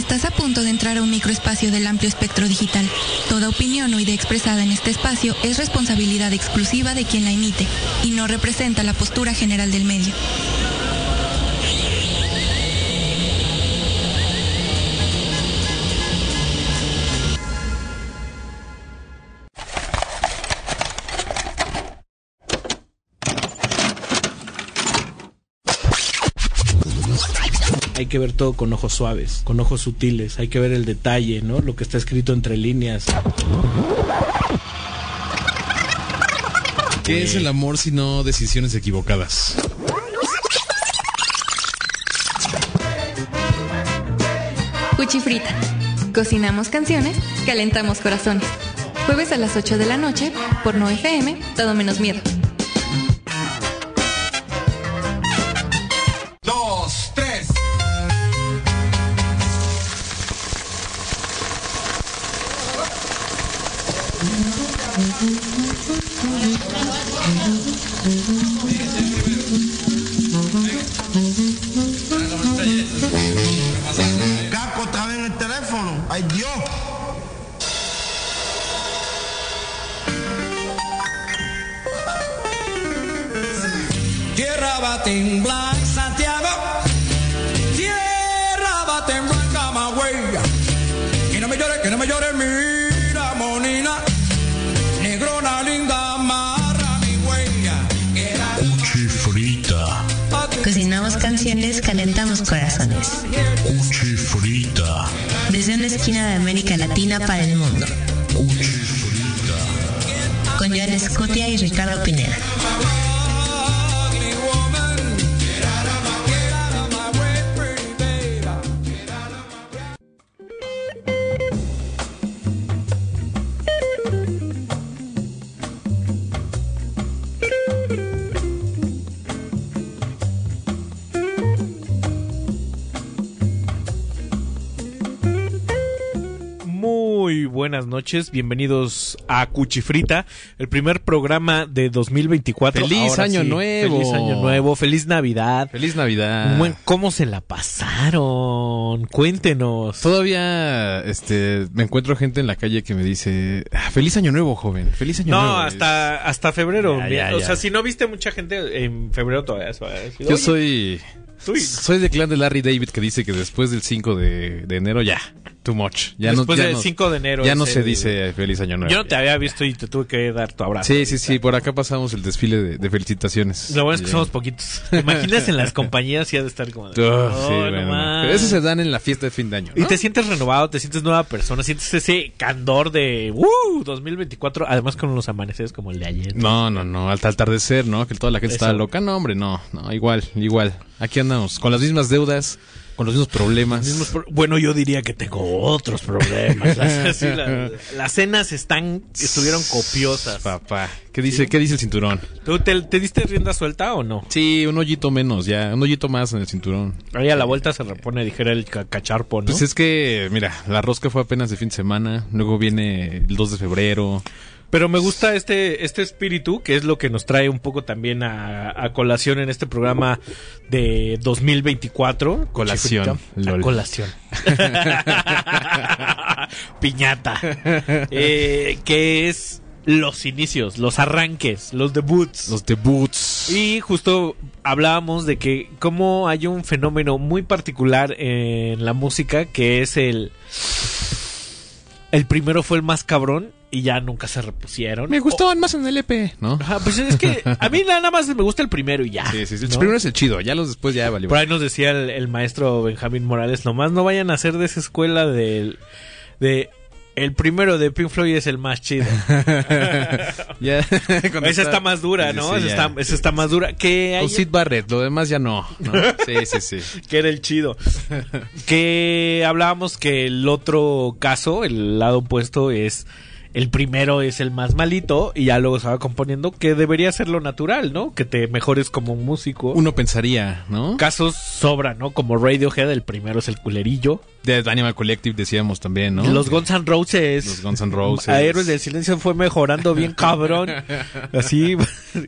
Estás a punto de entrar a un microespacio del amplio espectro digital. Toda opinión o idea expresada en este espacio es responsabilidad exclusiva de quien la emite y no representa la postura general del medio. Que ver todo con ojos suaves, con ojos sutiles, hay que ver el detalle, ¿no? Lo que está escrito entre líneas. ¿Qué es el amor si no decisiones equivocadas? Cuchifrita. Cocinamos canciones, calentamos corazones. Jueves a las 8 de la noche, por No FM, todo menos miedo. Corazones. cuchifrita, Desde una esquina de América Latina para el mundo. cuchifrita. Con Joan Escutia y Ricardo Pineda. Noches, bienvenidos a Cuchifrita, el primer programa de 2024. ¡Feliz Ahora año sí, nuevo! Feliz año nuevo, feliz Navidad. Feliz Navidad. Buen- ¿Cómo se la pasaron? Cuéntenos. Todavía este me encuentro gente en la calle que me dice, "Ah, "Feliz año nuevo, joven. Feliz año nuevo." No, hasta, hasta febrero. Ya, ya, o sea, si no viste mucha gente en febrero todavía. decir, Yo "Oye, soy soy de clan de Larry David que dice que después del 5 de, de enero ya, too much. Ya Después no, ya del no- 5 de enero Ya no se el- dice feliz año nuevo. Yo no te había visto y te tuve que dar tu abrazo. Sí, sí, sí, por acá pasamos el desfile de, de felicitaciones. Lo bueno es que Ya. somos poquitos. ¿Te imaginas en las compañías y ha de estar como... de, Oh, sí, "Oh, no bueno, más". Pero eso se dan en la fiesta de fin de año. Y ¿no? te sientes renovado, te sientes nueva persona, sientes ese candor de ¡Uh! 2024, además con unos amaneceres como el de ayer. No, no, no, al atardecer, ¿no? Que toda la gente Eso. estaba loca. No, hombre, no, no, igual, igual. Aquí andamos, con las mismas deudas, con los mismos problemas. Mismos pro- Bueno, yo diría que tengo otros problemas. Las, sí, la- las cenas están, estuvieron copiosas. Papá, ¿qué dice, qué dice el cinturón? ¿Tú te, te diste rienda suelta o no? Sí, un hoyito menos, ya, un hoyito más en el cinturón. Ahí a la vuelta se repone, dijera el ca- cacharpo, ¿no? Pues es que, mira, la rosca fue apenas de fin de semana, luego viene el 2 de febrero. Pero me gusta este, este espíritu, que es lo que nos trae un poco también a, a colación en este programa de 2024. Colación, Chifrita. A lol. colación. Piñata. Eh, que es los inicios, los arranques, los debuts. Los debuts. Y justo hablábamos de que como hay un fenómeno muy particular en la música que es el... El primero fue el más cabrón y ya nunca se repusieron. Me gustaban más en el EP, ¿no? Ajá, pues es que a mí nada más me gusta el primero y ya. Sí, sí, sí. El ¿no? primero es el chido, ya los después ya valió. Por ahí nos decía el, el maestro Benjamín Morales, nomás no vayan a hacer de esa escuela del- de... El primero de Pink Floyd es el más chido. Ya, esa está más dura, ¿no? sí, esa, ya. está, esa está más dura. Que, hay- Con Sid Barrett, lo demás ya no. ¿no? Sí, sí, sí. que era el chido. que hablábamos que el otro caso, el lado opuesto, es el primero es el más malito y ya luego se va componiendo, que debería ser lo natural, ¿no? Que te mejores como músico. Uno pensaría, ¿no? Casos sobran, ¿no? Como Radiohead, el primero es el culerillo. De Animal Collective decíamos también, ¿no? Los Guns N' Roses. Los Guns N' Roses. A Héroes del Silencio fue mejorando bien cabrón. Así,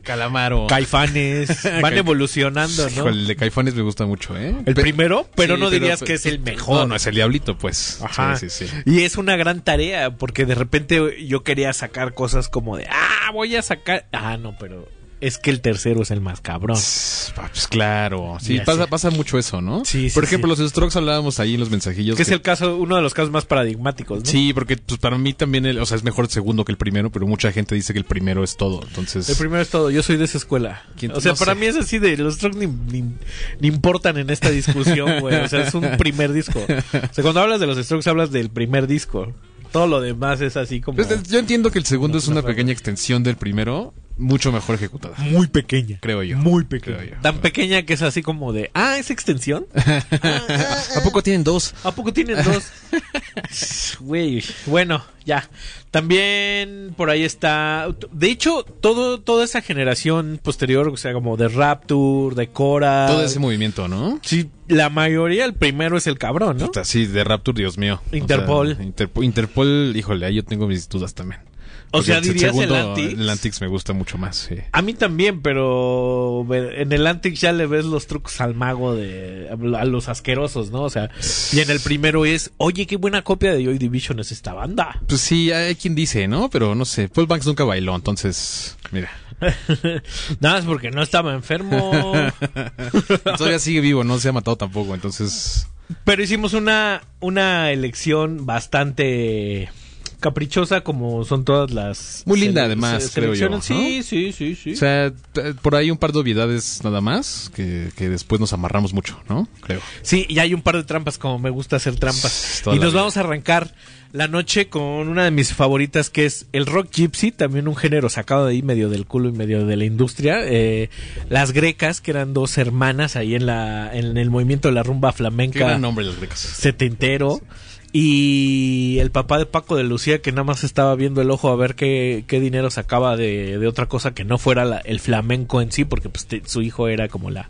Calamaro. Caifanes. Van evolucionando, ¿no? el de Caifanes me gusta mucho, ¿eh? El primero, pero Sí, no dirías que es el mejor. No, no es el diablito, pues. Ajá. Sí, sí, sí. Y es una gran tarea, porque de repente yo quería sacar cosas como de, ah, voy a sacar. Ah, no, pero es que el tercero es el más cabrón. Pues, claro. Sí, pasa, pasa mucho eso, ¿no? Sí, sí, Por ejemplo, sí. los Strokes hablábamos ahí en los mensajillos. Que es el caso, uno de los casos más paradigmáticos, ¿no? Sí, porque pues, para mí también, el- o sea, es mejor el segundo que el primero, pero mucha gente dice que el primero es todo. Entonces, El primero es todo, yo soy de esa escuela. ¿Quién- O sea, no para sé. mí es así de los Strokes ni, ni- ni importan en esta discusión, güey. O sea, es un primer disco. O sea, cuando hablas de los Strokes hablas del primer disco. Todo lo demás es así como Pues, yo entiendo que el segundo No, es una pequeña extensión del primero, mucho mejor ejecutada. muy pequeña. Creo yo. Muy pequeña. Creo yo. Tan pequeña que es así como de, ah, ¿es extensión? ¿A poco tienen dos? ¿A poco tienen dos? Güey, bueno, ya. También por ahí está. De hecho, todo, toda esa generación posterior, o sea, como de Rapture, de Cora. Todo ese movimiento, ¿no? Sí, la mayoría, el primero es el cabrón, ¿no? Puta, sí, de Rapture, Dios mío. O Interpol. sea, Interpol, Interpol, híjole, ahí yo tengo mis dudas también. O sea, el dirías el Antics. El Antics me gusta mucho más, sí. A mí también, pero en el Antics ya le ves los trucos al mago de a los asquerosos, ¿no? O sea, y en el primero es, oye, qué buena copia de Joy Division es esta banda. Pues sí, hay quien dice, ¿no? Pero no sé, Paul Banks nunca bailó, entonces, mira. Nada más porque no estaba enfermo. Todavía sigue vivo, no se ha matado tampoco, entonces... Pero hicimos una, una elección bastante caprichosa como son todas las... Muy linda, además, creo yo. Sí, sí, sí, sí. O sea, por ahí un par de obviedades nada más que, que después nos amarramos mucho, ¿no? Creo. Sí, y hay un par de trampas, como me gusta hacer trampas. Toda Y nos vida. vamos a arrancar la noche con una de mis favoritas, que es el rock gypsy, también un género sacado de ahí, medio del culo y medio de la industria. Eh, las grecas, que eran dos hermanas ahí en, la, en el movimiento de la rumba Qué flamenca gran nombre los grecos. setentero. Y el papá de Paco de Lucía, que nada más estaba viendo el ojo a ver qué, qué dinero sacaba de, de otra cosa que no fuera la- el flamenco en sí, porque pues, te- su hijo era como la,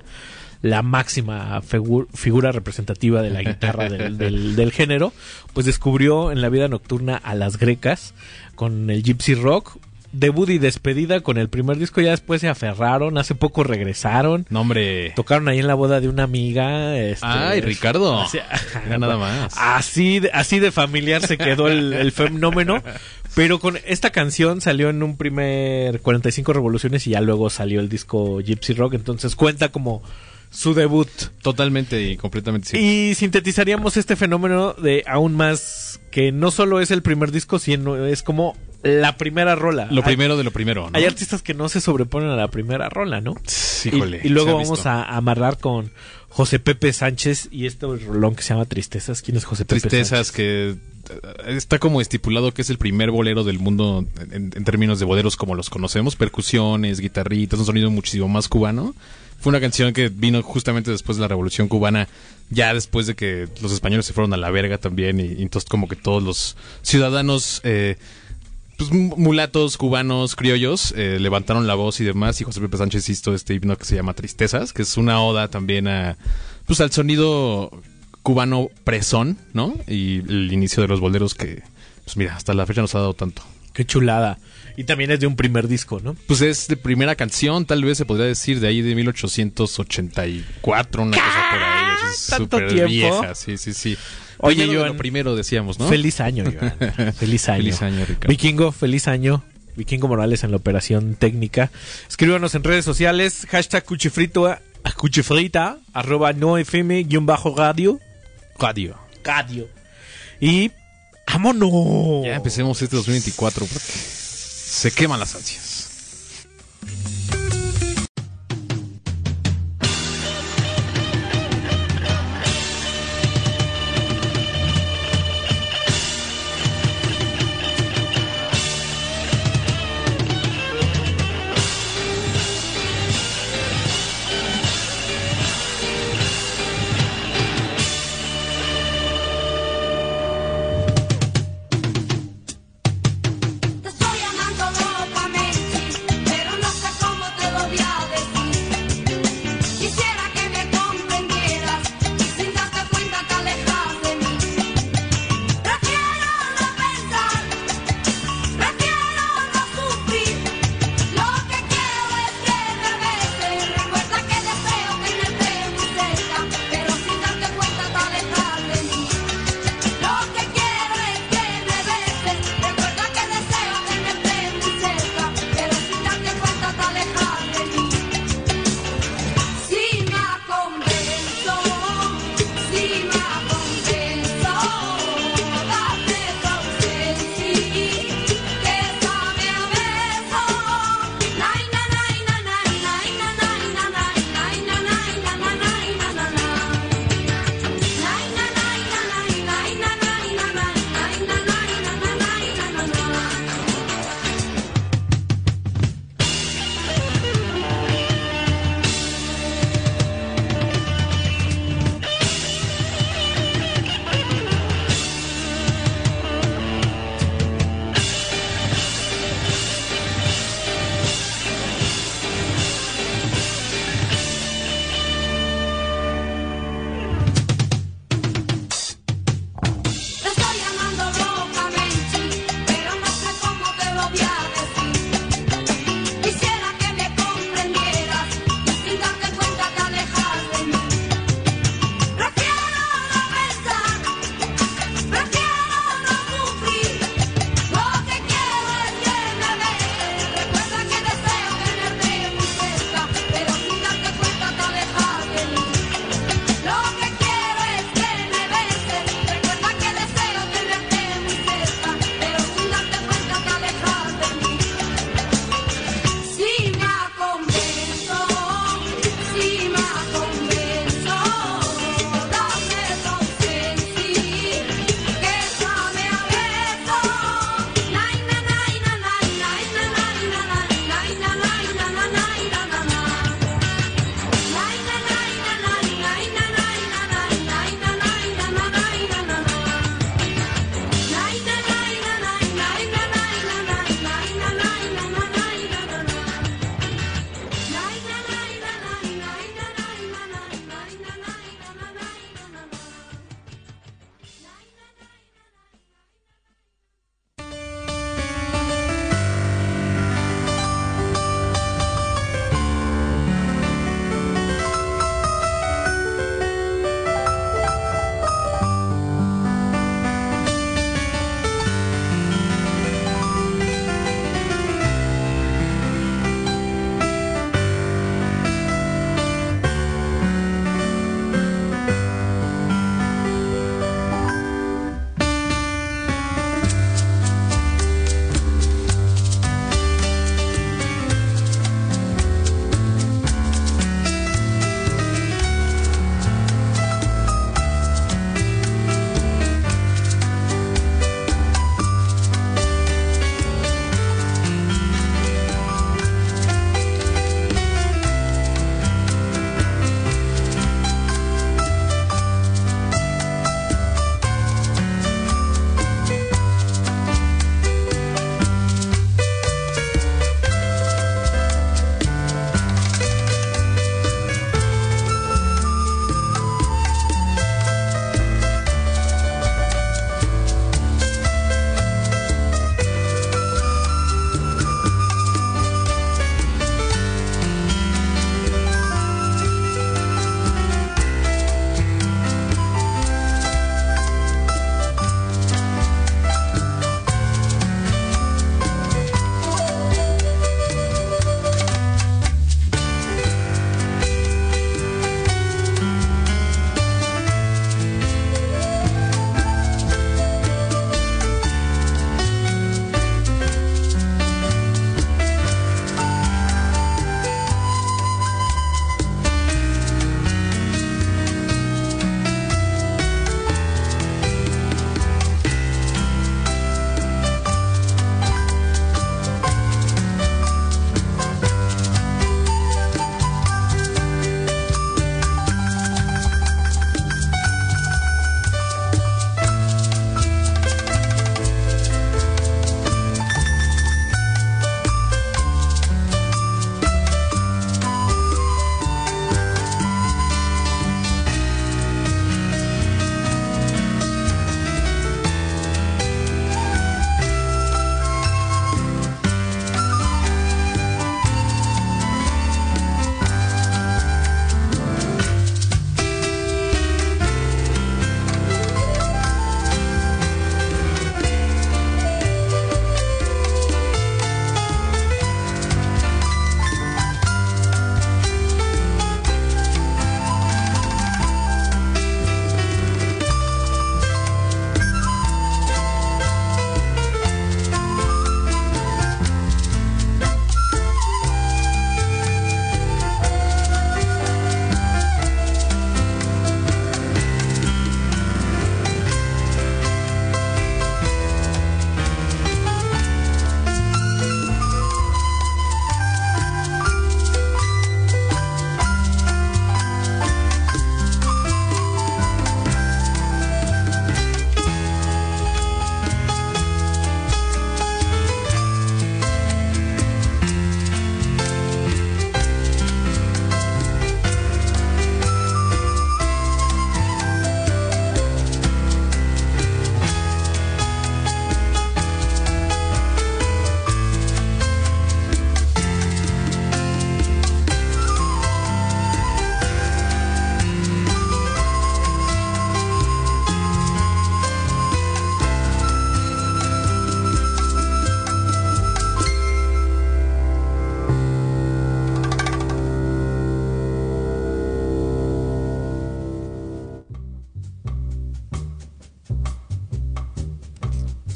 la máxima figu- figura representativa de la guitarra del, del- del género, pues descubrió en la vida nocturna a las grecas con el gypsy rock. Debut y despedida con el primer disco, ya después se aferraron, hace poco regresaron. No, hombre. Tocaron ahí en la boda de una amiga. este, Ay, Ricardo. Así, Mira nada más. Así de, así de familiar se quedó el, el fenómeno. Pero con esta canción salió en un primer 45 revoluciones y ya luego salió el disco Gypsy Rock. Entonces cuenta como su debut. Totalmente y completamente cierto. Y sintetizaríamos este fenómeno de aún más que no solo es el primer disco, sino es como la primera rola. Lo Hay- primero de lo primero, ¿no? Hay artistas que no se sobreponen a la primera rola, ¿no? Sí, híjole, y, luego vamos a amarrar con José Pepe Sánchez y este rolón que se llama Tristezas. ¿Quién es José Pepe Tristezas Sánchez? que eh, está como estipulado que es el primer bolero del mundo en, en términos de boleros como los conocemos, percusiones, guitarritas, un sonido muchísimo más cubano. Fue una canción que vino justamente después de la Revolución Cubana, ya después de que los españoles se fueron a la verga también y, y entonces como que todos los ciudadanos eh, pues, mu- mulatos, cubanos, criollos, eh, levantaron la voz y demás, y José Pepe Sánchez hizo este himno que se llama Tristezas, que es una oda también a, pues, al sonido cubano presón, ¿no? Y el inicio de los boleros que, pues mira, hasta la fecha nos ha dado tanto. Qué chulada. Y también es de un primer disco, ¿no? Pues es de primera canción, tal vez se podría decir, de ahí de 1884, una cosa por ahí. así Es ¿Tanto súper tiempo? vieja, sí, sí, sí. Oye, Joan, lo primero decíamos, ¿no? Feliz año, Joan. Feliz año. Feliz año, Ricardo. Vikingo, feliz año. Vikingo Morales en la operación técnica. Escríbanos en redes sociales, hashtag cuchifrito, cuchifrita, arroba no fm, guion bajo radio. Radio. Radio. Y vámonos. Ya empecemos este 2024 porque se queman las ansias.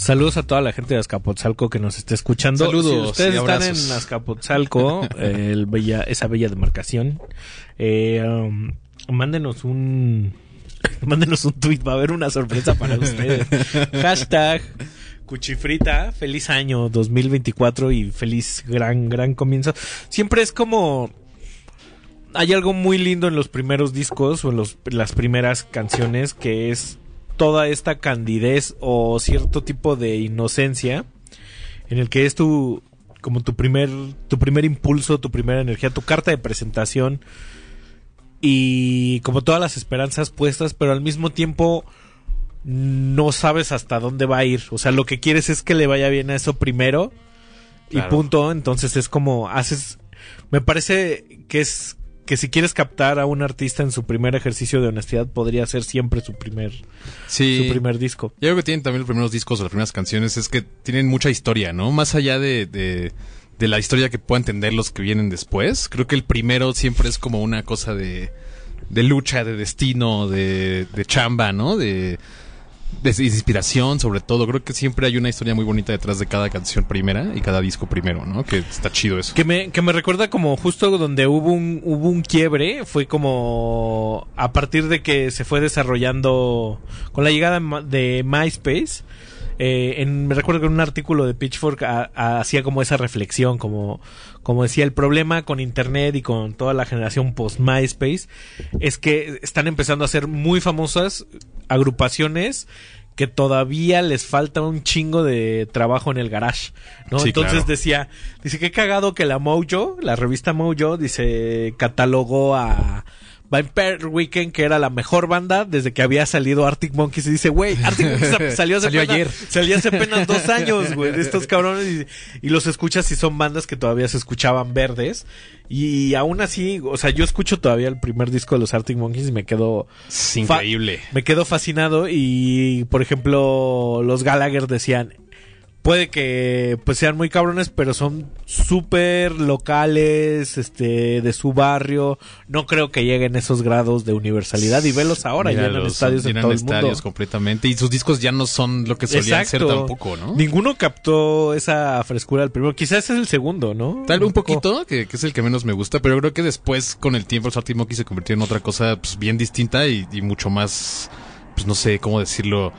Saludos a toda la gente de Azcapotzalco que nos esté escuchando. Saludos Si ustedes y están en Azcapotzalco, el bella, esa bella demarcación, eh, um, mándenos un mándenos un tweet, va a haber una sorpresa para ustedes. Hashtag Cuchifrita, feliz año 2024 y feliz gran, gran comienzo. Siempre es como hay algo muy lindo en los primeros discos o en los- las primeras canciones que es toda esta candidez o cierto tipo de inocencia en el que es tu como tu primer tu primer impulso, tu primera energía, tu carta de presentación y como todas las esperanzas puestas, pero al mismo tiempo no sabes hasta dónde va a ir. O sea, lo que quieres es que le vaya bien a eso primero y punto. Entonces es como haces. Me parece que es que si quieres captar a un artista en su primer ejercicio de honestidad podría ser siempre su primer Sí. su primer disco. Yo creo que tienen también los primeros discos o las primeras canciones, es que tienen mucha historia, ¿no? Más allá de, de, de la historia que puedan entender los que vienen después. Creo que el primero siempre es como una cosa de, de lucha, de destino, de, de chamba, ¿no? De, de inspiración, sobre todo. Creo que siempre hay una historia muy bonita detrás de cada canción primera y cada disco primero, ¿no? Que está chido eso. Que me, que me recuerda como justo donde hubo un, hubo un quiebre, fue como a partir de que se fue desarrollando con la llegada de MySpace. eh, en, me recuerdo que en un artículo de Pitchfork hacía como esa reflexión, como, como decía, el problema con Internet y con toda la generación post-MySpace es que están empezando a ser muy famosas agrupaciones que todavía les falta un chingo de trabajo en el garage, ¿no? Sí, Entonces claro. decía, dice que cagado que la Mojo, la revista Mojo, dice, catalogó a Vampire Weekend, que era la mejor banda desde que había salido Arctic Monkeys. Y dice, güey, Arctic Monkeys salió, hace Salió ayer. Salió hace apenas dos años, güey, de estos cabrones. Y, y los escuchas y son bandas que todavía se escuchaban verdes. Y aún así, o sea, yo escucho todavía el primer disco de los Arctic Monkeys y me quedo Es increíble. me quedo fascinado y por ejemplo los Gallagher decían puede que pues sean muy cabrones pero son súper locales este de su barrio. No creo que lleguen esos grados de universalidad y velos ahora llenan Míralos, estadios en llenan todo el mundo. estadios completamente. Y sus discos ya no son lo que solían ser tampoco, ¿no? ninguno captó esa frescura del primero. Quizás es el segundo no Tal vez un poquito, que, que es el que menos me gusta, pero creo que después, con el tiempo, el Monkeys se convirtió en otra cosa pues, bien distinta y, y mucho más, pues no sé cómo decirlo,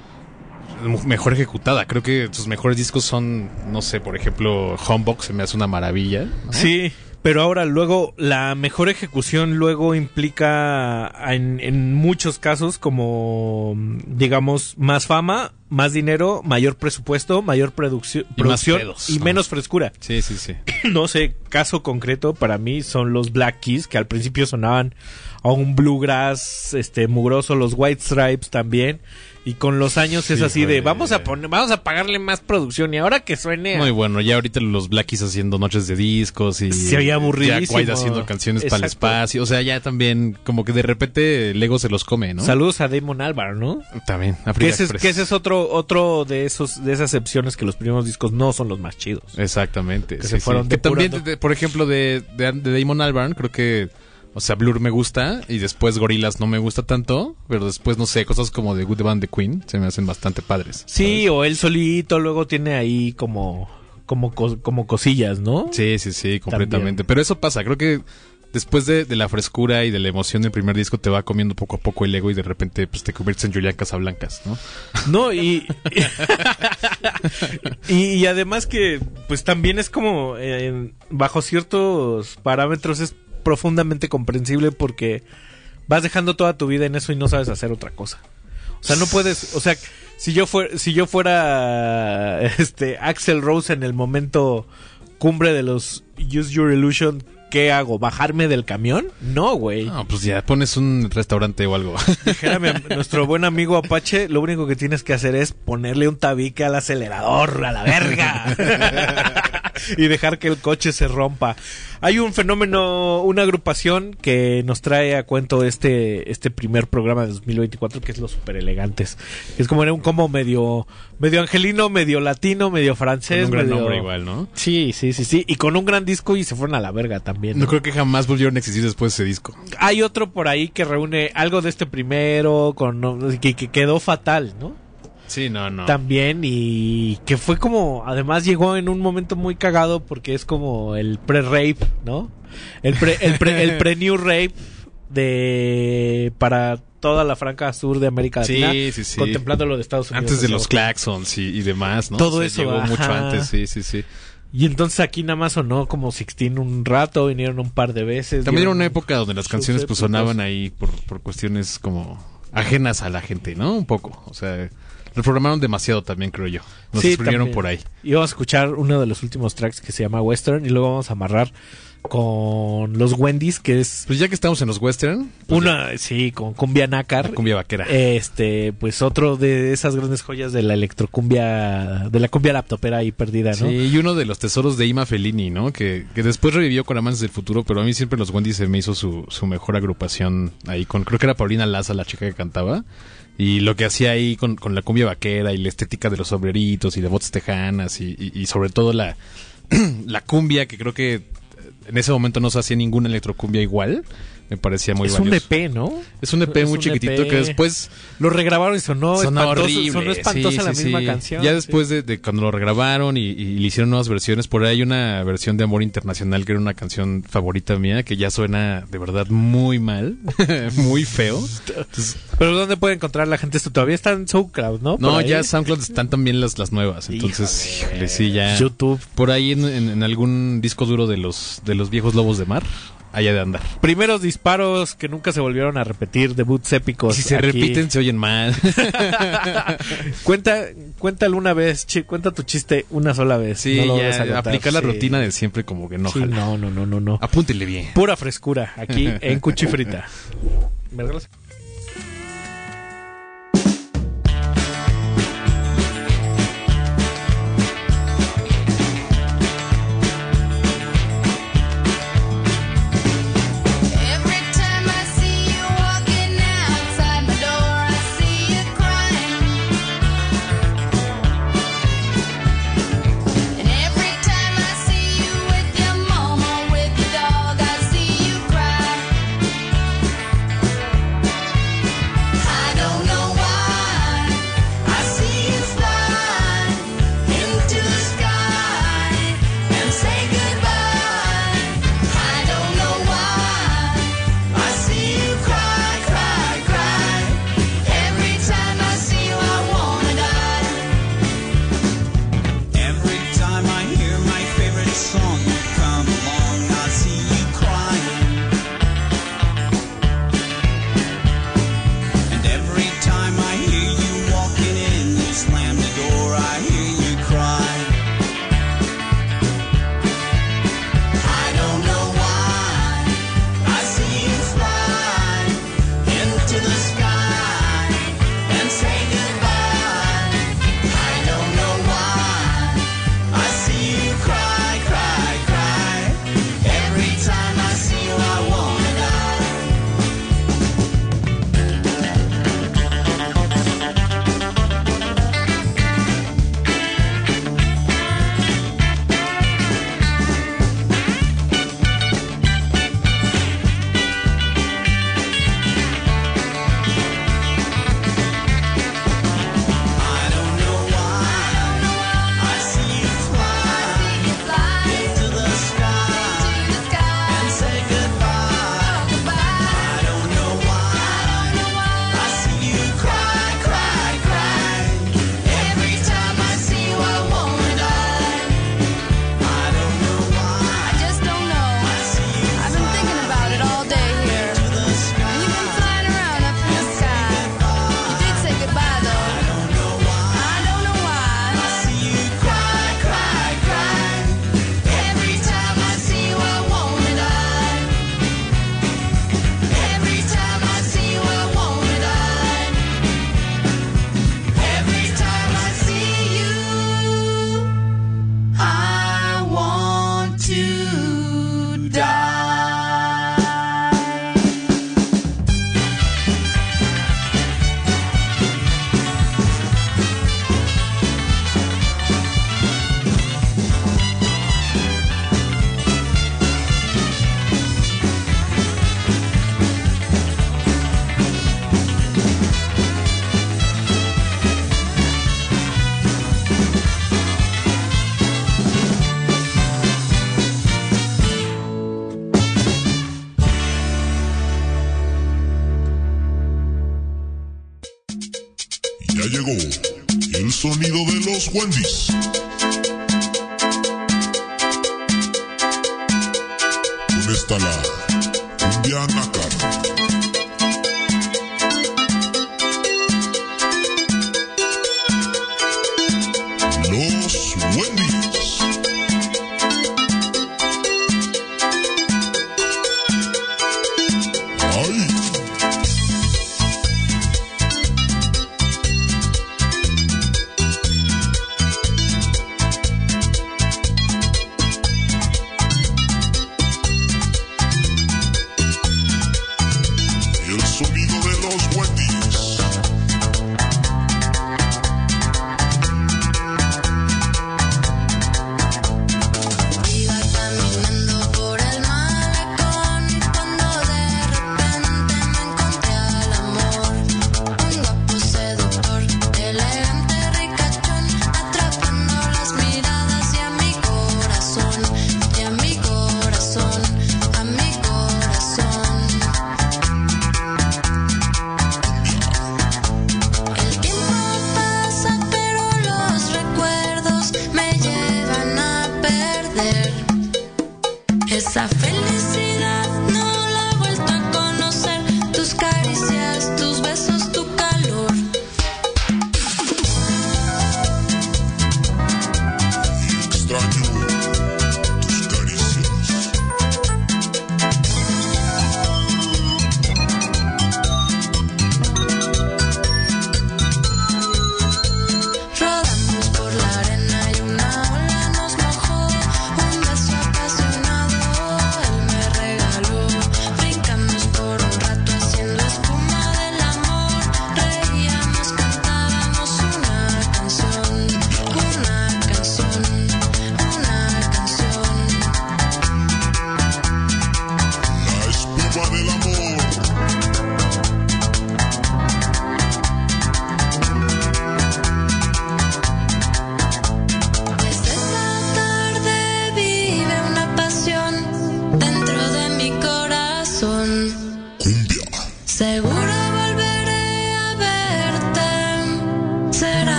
mejor ejecutada. Creo que sus mejores discos son, no sé, por ejemplo, Homebox se me hace una maravilla. ¿no? Sí, pero ahora luego la mejor ejecución luego implica en, en muchos casos como digamos más fama, más dinero, mayor presupuesto, mayor producción, Y más producción pedos, y ¿no? menos frescura. Sí, sí, sí. No sé, caso concreto para mí son los Black Keys que al principio sonaban a un bluegrass este mugroso, los White Stripes también. Y con los años es así de vamos a poner, vamos a pagarle más producción y ahora que suene a- Muy bueno, ya ahorita los Blackies haciendo noches de discos y Se aburridísimo. Jack White haciendo canciones para el espacio, o sea, ya también como que de repente el ego se los come, ¿no? Saludos a Damon Albarn, ¿no? También, Que África ese, es, Express. que ese es otro, otro de esos, de esas excepciones que los primeros discos no son los más chidos. Exactamente. Que sí, se sí. fueron Que también, de- por ejemplo, de, de, de Damon Albarn, creo que, o sea, Blur me gusta y después Gorillaz no me gusta tanto, pero después, no sé, cosas como de Good Band The Queen se me hacen bastante padres. Sí, o él solito luego tiene ahí como, como, como cosillas, ¿no? Sí, sí, sí, completamente. También. Pero eso pasa, creo que después de, de la frescura y de la emoción del primer disco te va comiendo poco a poco el ego y de repente pues te conviertes en Julián Casablancas, ¿no? No, y, y, y además que, pues también es como, eh, bajo ciertos parámetros es profundamente comprensible porque vas dejando toda tu vida en eso y no sabes hacer otra cosa. O sea, no puedes, o sea, si yo fuera, si yo fuera, este, Axel Rose en el momento cumbre de los Use Your Illusion, ¿qué hago? ¿Bajarme del camión? No, güey. No, pues ya pones un restaurante o algo. Am- nuestro buen amigo Apache, lo único que tienes que hacer es ponerle un tabique al acelerador, a la verga. y dejar que el coche se rompa. Hay un fenómeno, una agrupación que nos trae a cuento este, este primer programa de 2024, que es los super elegantes. Es como era un como medio, medio angelino, medio latino, medio francés. Con un gran medio- nombre igual, ¿no? Sí, sí, sí, sí. Y con un gran disco y se fueron a la verga también. No ¿no? creo que jamás volvieron a existir después de ese disco. Hay otro por ahí que reúne algo de este primero con que, que quedó fatal, ¿no? Sí, no, no. también y que fue como además llegó en un momento muy cagado porque es como el pre-rape, ¿no? El pre el pre, el pre-new rape de para toda la franca sur de América Sí, Latina, sí, sí. contemplando lo de Estados Unidos. Antes de los claxons y, y demás, ¿no? Todo O sea, eso, Llegó mucho antes, sí, sí, sí. Y entonces aquí nada más sonó como Sixteen un rato, vinieron un par de veces. También era una época donde las canciones pues sonaban ahí por, por cuestiones como ajenas a la gente, ¿no? Un poco. O sea, reprogramaron demasiado también, creo yo. Nos Sí, exprimieron por ahí. Y vamos a escuchar uno de los últimos tracks que se llama Western y luego vamos a amarrar con los Wendy's, que es Pues ya que estamos en los western, pues una, sí, con cumbia nácar. cumbia vaquera. Este, pues otro de esas grandes joyas de la electrocumbia, de la cumbia laptopera ahí perdida, ¿no? Sí, y uno de los tesoros de Ima Fellini, ¿no? Que, que después revivió con Amantes del Futuro, pero a mí siempre los Wendy's se me hizo su, su mejor agrupación ahí con, creo que era Paulina Laza la chica que cantaba. Y lo que hacía ahí con, con la cumbia vaquera y la estética de los sombreritos y de botas tejanas y, y- y sobre todo la, la cumbia que creo que en ese momento no se hacía ninguna electrocumbia igual. Me parecía muy es un valioso. EP, ¿no? Es un EP Es muy un chiquitito EP. que después Lo regrabaron y sonó, Sonó espantoso, horrible. sonó espantosa sí, la sí, misma sí. canción. Ya después de, de cuando lo regrabaron y, y le hicieron nuevas versiones, por ahí hay una versión de Amor Internacional que era una canción favorita mía que ya suena de verdad muy mal, muy feo. Entonces, Pero ¿dónde puede encontrar la gente esto? Todavía está en SoundCloud, ¿no? no, ahí. ya SoundCloud están también las, las nuevas. Entonces, híjole, sí, ya. YouTube. Por ahí en, en- en algún disco duro de los, de los viejos lobos de mar, allá de andar. Primeros disparos que nunca se volvieron a repetir, debuts épicos. si se aquí. repiten, se oyen mal. Cuenta, cuéntalo una vez, chi- cuenta tu chiste una sola vez. Sí, no ya, aplicar la sí. rutina de siempre como que no Sí, no, no, no, no, no. Apúntele bien. Pura frescura aquí en Cuchifrita.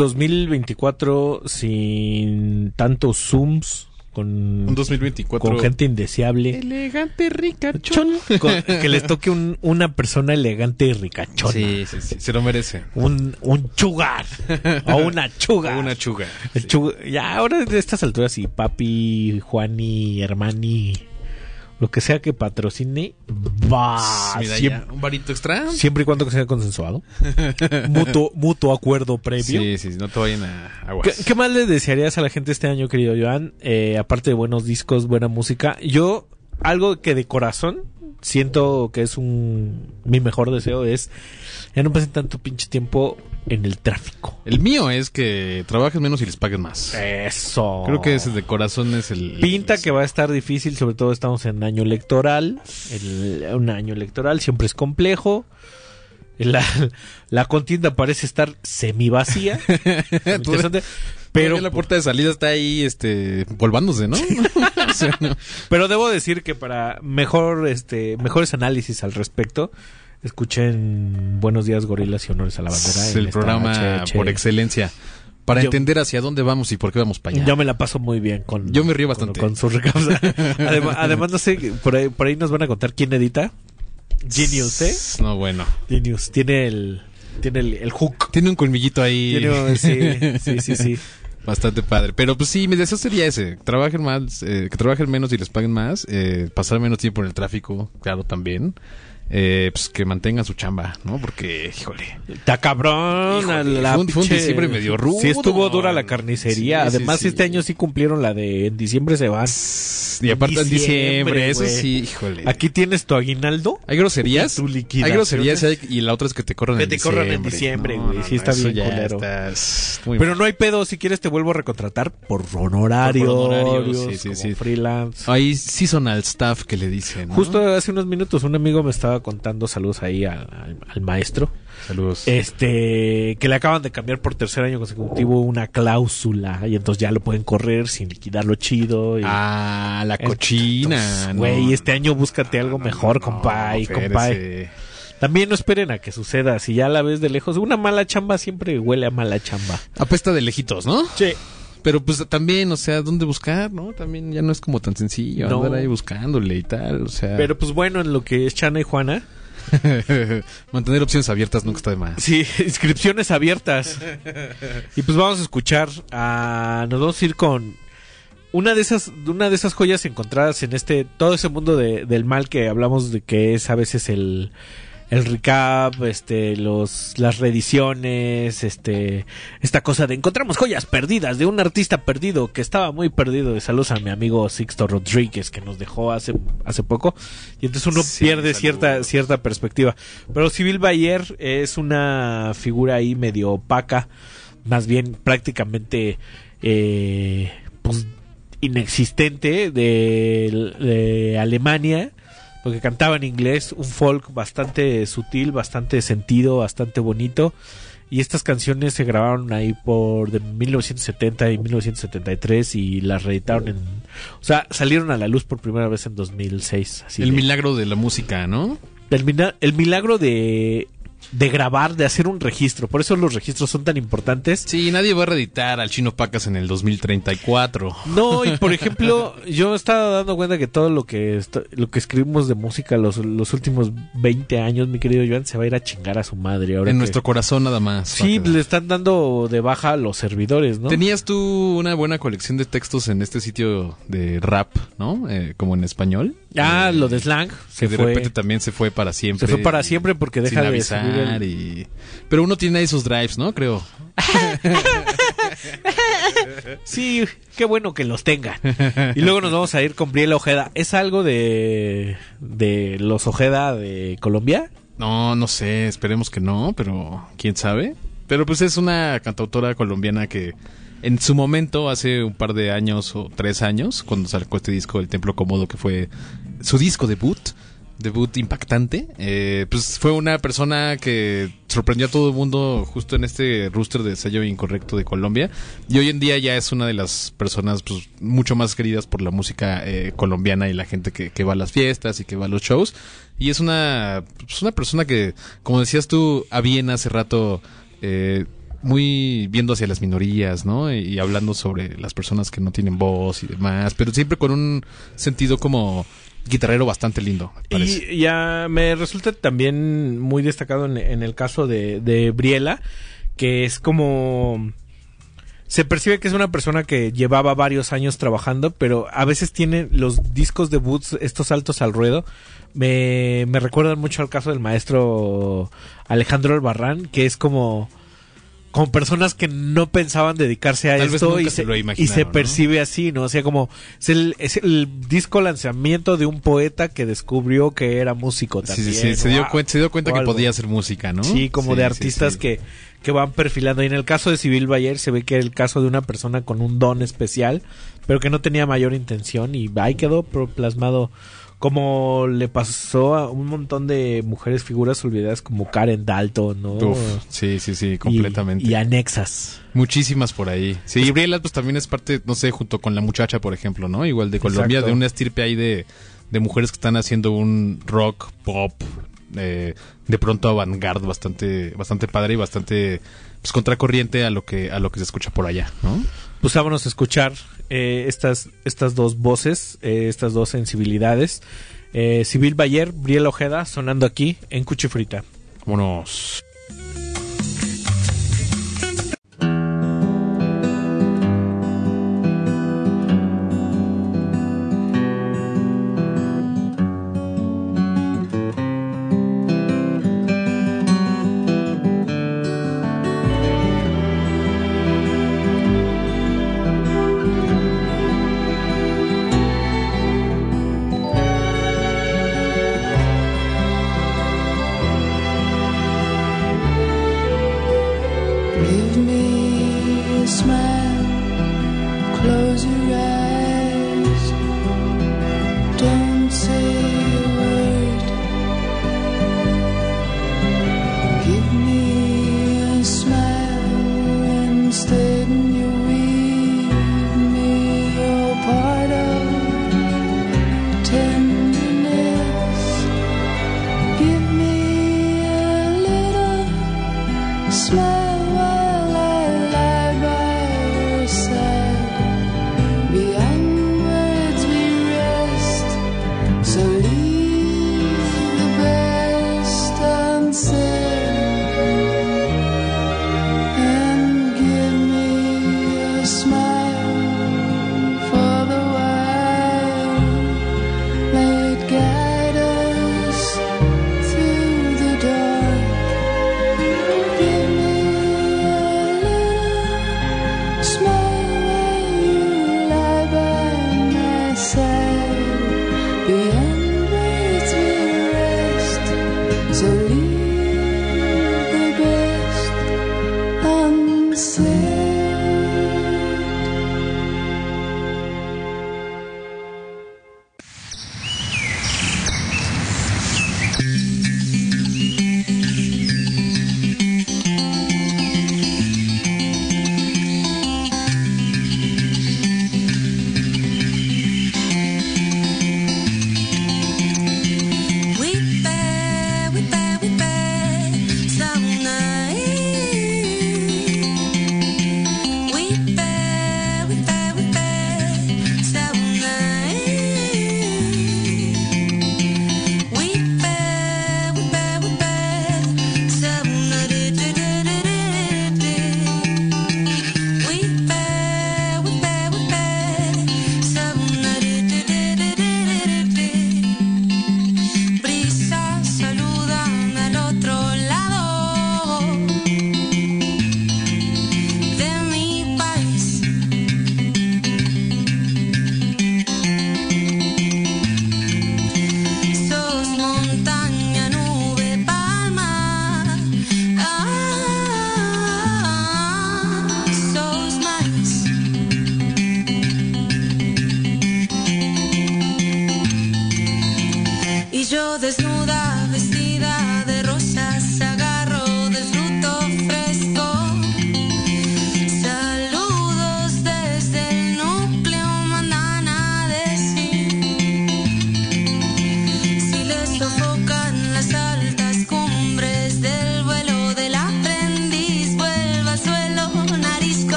2024 sin tantos zooms, con, Un 2024. con gente indeseable. Elegante, rica, Chon, con- que les toque un- una persona elegante y ricachona. Sí, sí, sí. Se lo merece. Un, un chugar. o una chugar. Una chuga. Ya ahora de estas alturas, si papi, Juani, Hermani, lo que sea que patrocine, va. Mira, siempre, ya, un varito extra. siempre y cuando sea consensuado. mutuo, mutuo acuerdo previo. Sí, sí, no te vayan a ¿Qué, aguas. qué más le desearías a la gente este año, querido Joan? Eh, aparte de buenos discos, buena música. Yo, algo que de corazón siento que es un mi mejor deseo es ya no pasen tanto pinche tiempo en el tráfico. El mío es que trabajes menos y les paguen más. Eso. Creo que ese de corazón es el... Pinta que va a estar difícil, sobre todo estamos en año electoral. El- un año electoral siempre es complejo. La, la contienda parece estar semi vacía. Interesante. Pero Pero, la puerta de salida está ahí, este, volvándose, ¿no? O sea, no. pero debo decir que para mejor, este, mejores análisis al respecto, escuchen Buenos días gorilas y honores a la bandera. Es el programa por excelencia. Para Yo- entender hacia dónde vamos y por qué vamos para allá. Yo me la paso muy bien con. Yo me río con- bastante. Con, sus además, además, no sé, por ahí, por ahí nos van a contar quién edita. Genius, ¿eh? No, bueno. Genius. Tiene el, tiene el, el hook. Tiene un colmillito ahí. Tiene, sí, sí, sí, sí. Bastante padre. Pero pues sí, mi deseo sería ese. Trabajen más, eh, que trabajen menos y les paguen más. Eh, pasar menos tiempo en el tráfico, claro, también. Eh, pues que mantengan su chamba, ¿no? Porque, híjole. Está cabrón. Híjole, la fue un- fue un diciembre medio rudo. Sí estuvo dura la carnicería. Sí, Además, sí. este año sí cumplieron la de en diciembre se van. Y aparte en Diciembre, diciembre, eso sí, híjole. Aquí tienes tu aguinaldo. Hay groserías. Tu. Hay groserías y, hay- y la otra es que te corran Que en te diciembre. corran en diciembre, güey. Sí está bien culero. muy Pero no hay pedo. Si quieres, te vuelvo a recontratar por honorarios. Por honorarios, sí, sí, sí. freelance. Hay seasonal staff que le dicen. ¿no? Justo hace unos minutos un amigo me estaba contando saludos ahí al, al- al maestro. Saludos. Este, que le acaban de cambiar por tercer año consecutivo una cláusula y entonces ya lo pueden correr sin liquidarlo chido. Y, ah, la cochina. Güey, no. este año búscate algo mejor, No, compay, espérese. compay. También no esperen a que suceda. Si ya la ves de lejos, una mala chamba siempre huele a mala chamba. Apesta de lejitos, ¿no? Sí. Pero pues también, o sea, ¿dónde buscar, no? También ya no es como tan sencillo No. andar ahí buscándole y tal, o sea... Pero pues bueno, en lo que es Chana y Juana. Mantener opciones abiertas nunca está de más. Sí, inscripciones abiertas. Y pues vamos a escuchar a nos vamos a ir con una de esas una de esas joyas encontradas en este todo ese mundo de- del mal que hablamos de que es a veces el el recap, este, los, las reediciones, este, esta cosa de encontramos joyas perdidas de un artista perdido que estaba muy perdido. De saludos a mi amigo Sixto Rodríguez que nos dejó hace, hace poco. Y entonces uno Sí, pierde cierta, cierta perspectiva. Pero Civil Bayer es una figura ahí medio opaca, más bien prácticamente, eh, pues, inexistente de, de Alemania porque cantaba en inglés, un folk bastante sutil, bastante sentido, bastante bonito. Y estas canciones se grabaron ahí por de 1970 y 1973 y las reeditaron en... O sea, salieron a la luz por primera vez en 2006. Así el de- milagro de la música, ¿no? el milagro de, de grabar, de hacer un registro. Por eso los registros son tan importantes. Sí, nadie va a reeditar al Chino Pacas en el 2034. No, y por ejemplo, yo estaba dando cuenta que todo lo que lo que escribimos de música los, los últimos 20 años, mi querido Joan, se va a ir a chingar a su madre. Ahora en que- nuestro corazón nada más. Sí, le están dando de baja a los servidores, ¿no? Tenías tú una buena colección de textos en este sitio de rap, ¿no? Eh, como en español. Ah, Eh, lo de slang Que de fue. repente también se fue para siempre. Se fue para siempre porque deja de avisar el- y... Pero uno tiene ahí sus drives, ¿no? Creo. Sí, qué bueno que los tengan. Y luego nos vamos a ir con Briela Ojeda. ¿Es algo de, de los Ojeda de Colombia? No, no sé, esperemos que no, pero quién sabe. Pero pues es una cantautora colombiana que en su momento, hace un par de años o tres años, cuando sacó este disco El Templo Cómodo, que fue su disco debut, debut impactante, eh, pues fue una persona que sorprendió a todo el mundo justo en este rooster de sello incorrecto de Colombia y hoy en día ya es una de las personas pues, mucho más queridas por la música eh, colombiana y la gente que, que va a las fiestas y que va a los shows y es una, pues, una persona que, como decías tú, a bien hace rato, eh, muy viendo hacia las minorías, ¿no? Y, y hablando sobre las personas que no tienen voz y demás, pero siempre con un sentido como guitarrero bastante lindo, parece. Y ya me resulta también muy destacado en, en el caso de, de Briela, que es como... Se percibe que es una persona que llevaba varios años trabajando, pero a veces tiene los discos de boots, estos saltos al ruedo. Me, me recuerdan mucho al caso del maestro Alejandro Albarrán, que es como con personas que no pensaban dedicarse a Tal esto y se percibe así, ¿no? O sea, como es el, es el disco lanzamiento de un poeta que descubrió que era músico Sí, también. sí, sí, se dio cuenta, se dio cuenta o que algo. podía hacer música, ¿no? Sí, como Sí, de sí, artistas sí. Que, que van perfilando. Y en el caso de Civil Bayer se ve que era el caso de una persona con un don especial, pero que no tenía mayor intención y ahí quedó plasmado como le pasó a un montón de mujeres figuras olvidadas como Karen Dalton, ¿no? Uf, sí, sí, sí, completamente. Y, anexas. Muchísimas por ahí. Sí, y Briela pues también es parte, no sé, junto con la muchacha, por ejemplo, ¿no? Igual de Colombia, Exacto. de una estirpe ahí de, de mujeres que están haciendo un rock, pop, eh, de pronto avant-garde bastante, bastante padre y bastante pues contracorriente a lo que, a lo que se escucha por allá, ¿no? Pues vámonos a escuchar eh, estas, estas dos voces, eh, estas dos sensibilidades. Eh, Civil Bayer, Briel Ojeda, sonando aquí en Cuchifrita. Vámonos.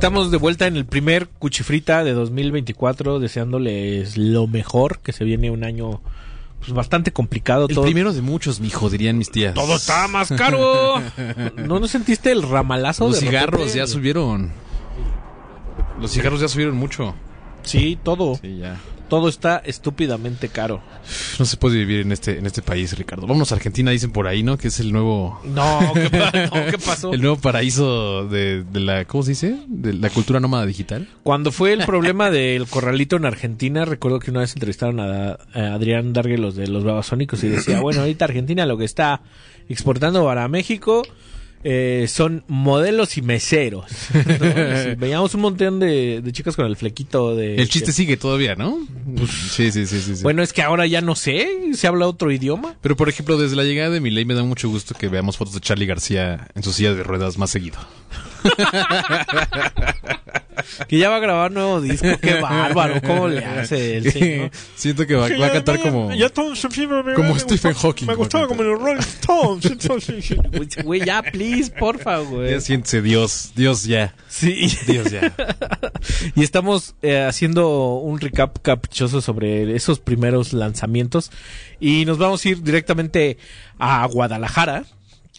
Estamos de vuelta en el primer Cuchifrita de 2024, deseándoles lo mejor, que se viene un año pues, bastante complicado. El todo, primero de muchos, mijo, dirían mis tías. todo está más caro. ¿No, ¿No sentiste el ramalazo? Los de cigarros repente? ya subieron. Los cigarros ya subieron mucho. Sí, todo. Sí, ya. Todo está estúpidamente caro. No se puede vivir en este, en este país, Ricardo. Vámonos a Argentina, dicen por ahí, ¿no? Que es el nuevo, No, ¿qué, pa- no, ¿qué pasó? el nuevo paraíso de, de la, ¿cómo se dice? De la cultura nómada digital. Cuando fue el problema del corralito en Argentina, recuerdo que una vez entrevistaron a, a Adrián Dargue, los de los babasónicos, y decía, bueno, ahorita Argentina lo que está exportando para México eh, son modelos y meseros. veíamos un montón de, de chicas con el flequito de... El chiste sigue todavía, ¿no? sí, sí, sí, sí. sí. Bueno, es que ahora ya no sé, se habla otro idioma. Pero, por ejemplo, desde la llegada de Milei me da mucho gusto que veamos fotos de Charlie García en su silla de ruedas más seguido. Que ya va a grabar nuevo disco, qué bárbaro, ¿cómo le hace el señor? Siento que va, va a cantar como... como Stephen Hawking. Me gustaba como los Rolling Stones. Güey, ya, please, porfa, güey. Ya siéntese, Dios, Dios ya, Sí. Dios ya. Y estamos eh, haciendo un recap caprichoso sobre esos primeros lanzamientos. Y nos vamos a ir directamente a Guadalajara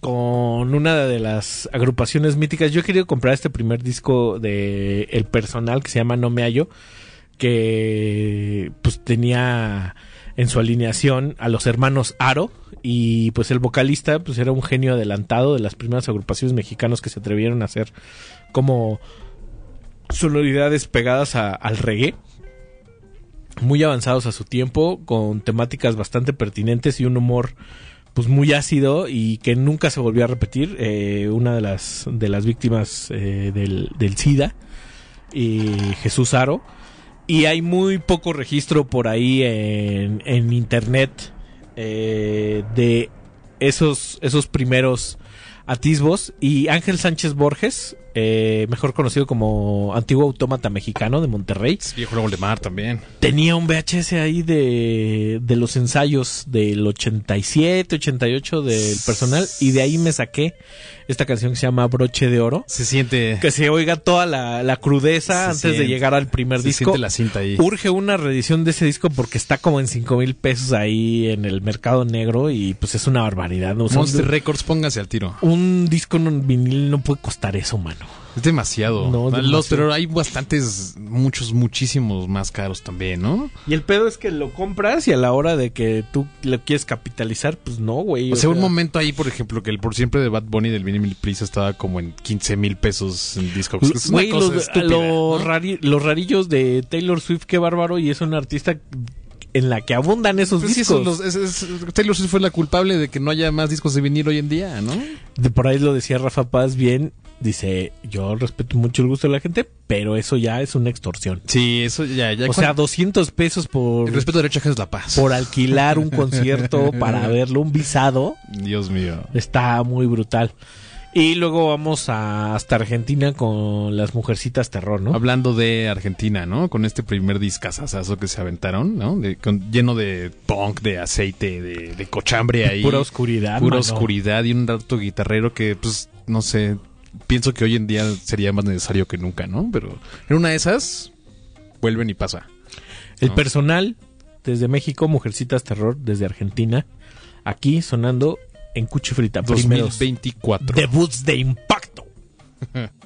con una de las agrupaciones míticas. Yo querido comprar este primer disco de El Personal que se llama No Me Hallo, que pues tenía en su alineación a los hermanos Aro y pues el vocalista pues era un genio adelantado de las primeras agrupaciones mexicanas que se atrevieron a hacer como sonoridades pegadas al reggae muy avanzados a su tiempo con temáticas bastante pertinentes y un humor pues muy ácido y que nunca se volvió a repetir eh, una de las de las víctimas eh, del, del SIDA y Jesús Aro. Y hay muy poco registro por ahí en, en internet eh, de esos esos primeros atisbos. Y Ángel Sánchez Borges eh, mejor conocido como antiguo autómata mexicano de Monterrey Viejo Lobo de Mar también. tenía un VHS ahí de, de los ensayos del 87, 88 del personal y de ahí me saqué esta canción que se llama Broche de Oro. Se siente... Que se oiga toda la, la crudeza antes de llegar al primer se disco. siente la cinta ahí. Urge una reedición de ese disco porque está como en 5 mil pesos ahí en el mercado negro y pues es una barbaridad. ¿no? O sea, Monster un, Records, póngase al tiro. un disco en vinil no puede costar eso, mano. Es demasiado. No, es Los- pero hay bastantes, muchos, muchísimos más caros también, ¿no? Y el pedo es que lo compras y a la hora de que tú lo quieres capitalizar, pues no, güey. O sea, un momento ahí, por ejemplo, que el por siempre de Bad Bunny del Minimal Please estaba como en 15 mil pesos en disco. Es una Güey, cosa los, estúpida, los ¿no? rari- los rarillos de Taylor Swift, qué bárbaro, y es un artista en la que abundan esos Pues discos. los- es- es- Taylor Swift fue la culpable de que no haya más discos de vinil hoy en día, ¿no? De por ahí lo decía Rafa Paz bien, dice, yo respeto mucho el gusto de la gente, pero eso ya es una extorsión. Sí, eso ya, ya. O sea, 200 pesos por, el respeto derecho ajeno es la paz. por alquilar un concierto para verlo, un visado, Dios mío. está muy brutal. Y luego vamos a, hasta Argentina con las mujercitas terror, ¿no? Hablando de Argentina, ¿no? Con este primer discazazazo que se aventaron, ¿no? De- con- lleno de punk, de aceite, de, de cochambre ahí. Pura oscuridad. Pura mano. oscuridad y un rato guitarrero que, pues, no sé, pienso que hoy en día sería más necesario que nunca, ¿no? Pero en una de esas, vuelven y pasa. El ¿no? personal desde México, Mujercitas Terror desde Argentina, aquí sonando en Cuchifrita. Primeros 2024. debuts de impacto.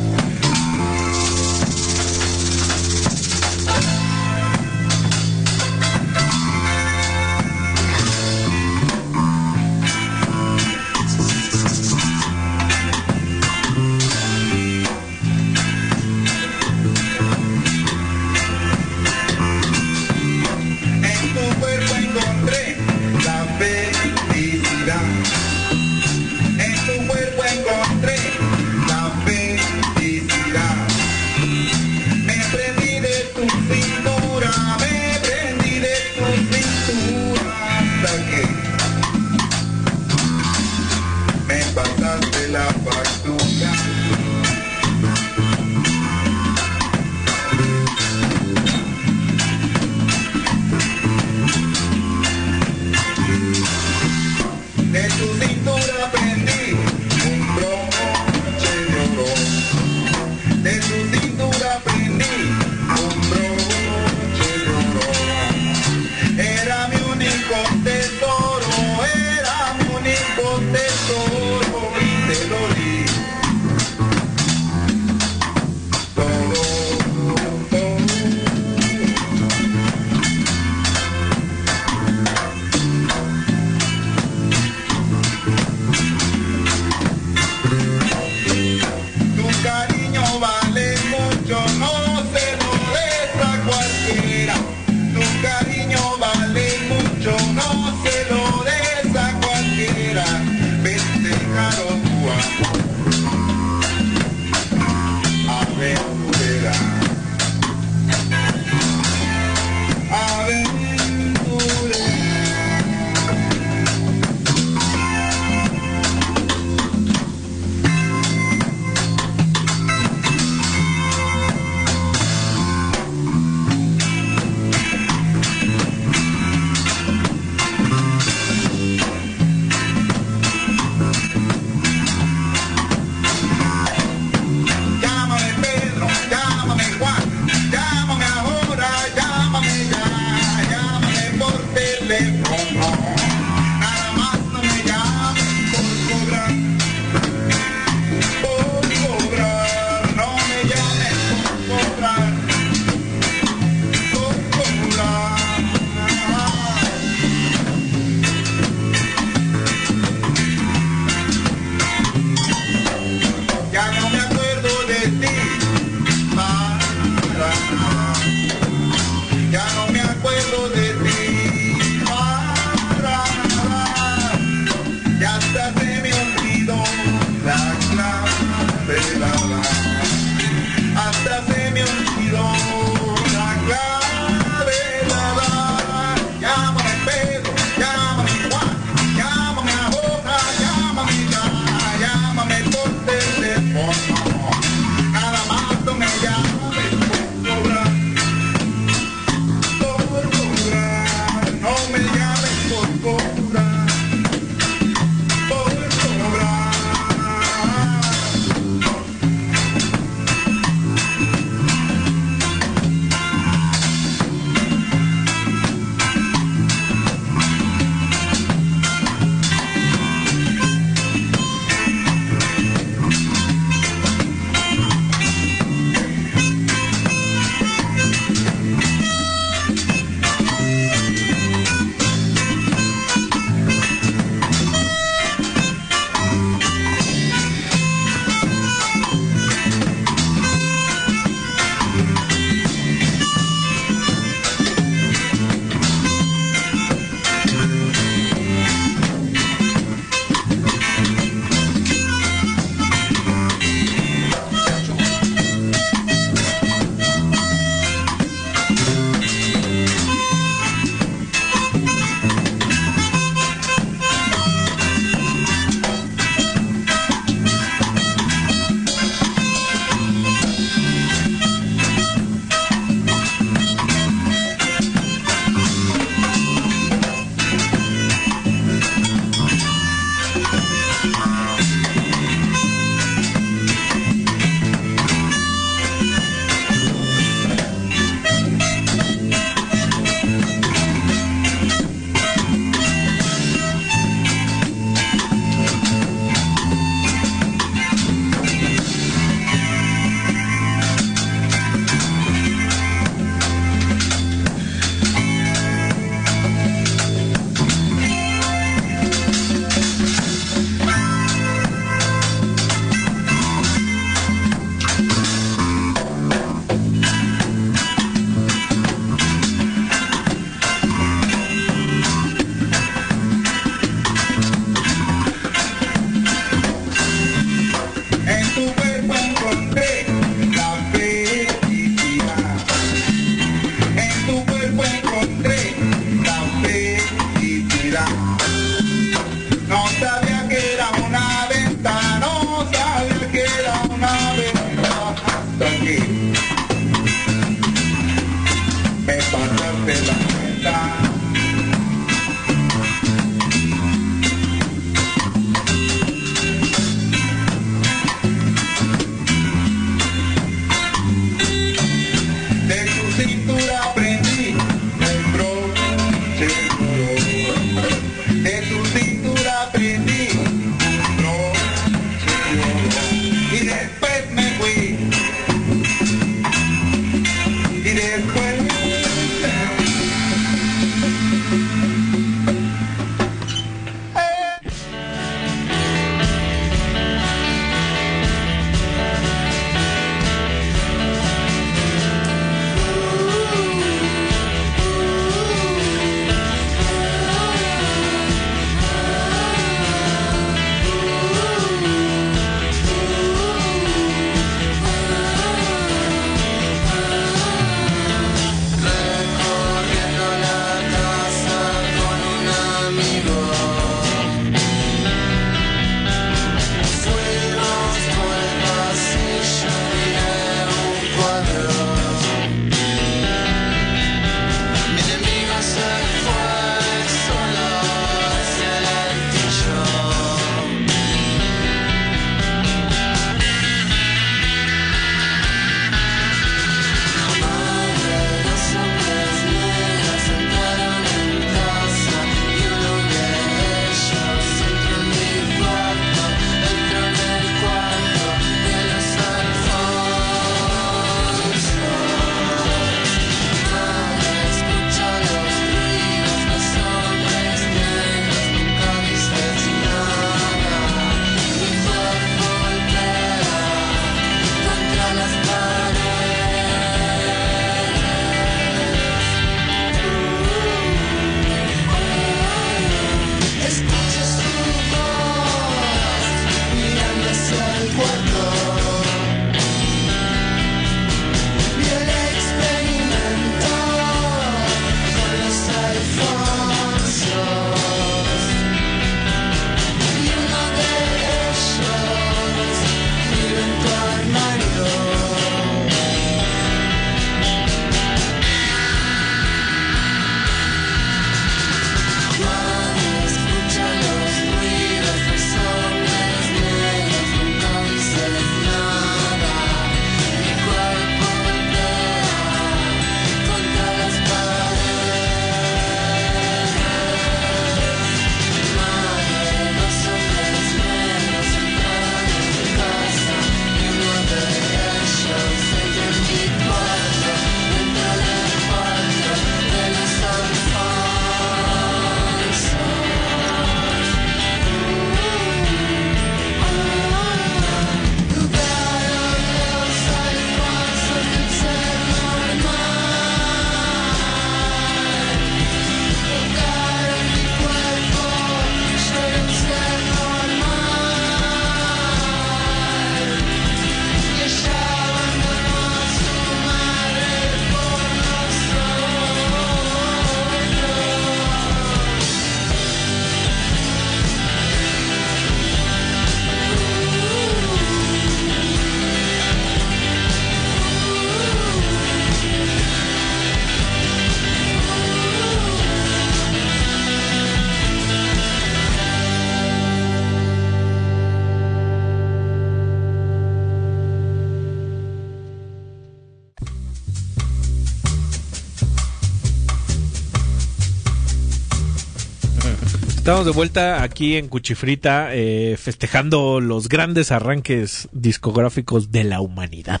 Estamos de vuelta aquí en Cuchifrita eh, festejando los grandes arranques discográficos de la humanidad.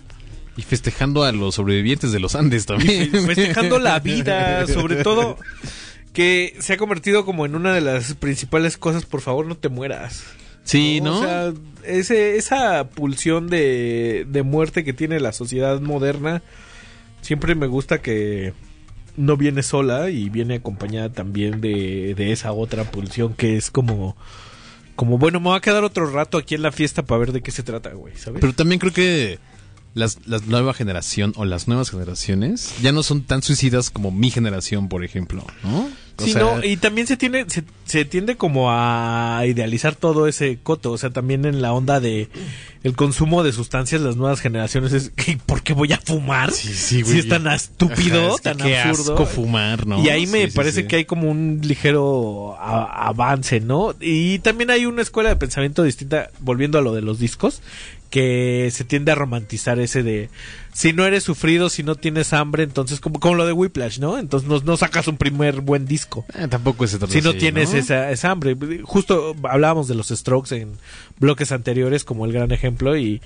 Y festejando a los sobrevivientes de los Andes también. Festejando la vida, sobre todo que se ha convertido como en una de las principales cosas, por favor no te mueras. Sí, ¿no? O sea, ese, esa pulsión de, de muerte que tiene la sociedad moderna, siempre me gusta que no viene sola y viene acompañada también de, de esa otra pulsión que es como... Como, bueno, me voy a quedar otro rato aquí en la fiesta para ver de qué se trata, güey, ¿sabes? Pero también creo que las, la nueva generación o las nuevas generaciones ya no son tan suicidas como mi generación, por ejemplo, ¿no? Sí, sea, no, y también se tiene, se, se tiende como a idealizar todo ese coto, o sea, también en la onda de el consumo de sustancias, las nuevas generaciones es, ¿y ¿por qué voy a fumar? Sí, sí, güey. Si es tan estúpido, Ajá, es que tan absurdo. asco fumar, ¿no? Y ahí me Sí, parece que hay como un ligero a- avance, ¿no? Y también hay una escuela de pensamiento distinta, volviendo a lo de los discos, que se tiende a romantizar ese de si no eres sufrido, si no tienes hambre, entonces como, como lo de Whiplash, ¿no? Entonces no, no sacas un primer buen disco. Eh, tampoco es Si no tienes esa, esa hambre. Justo hablábamos de los Strokes en bloques anteriores como el gran ejemplo y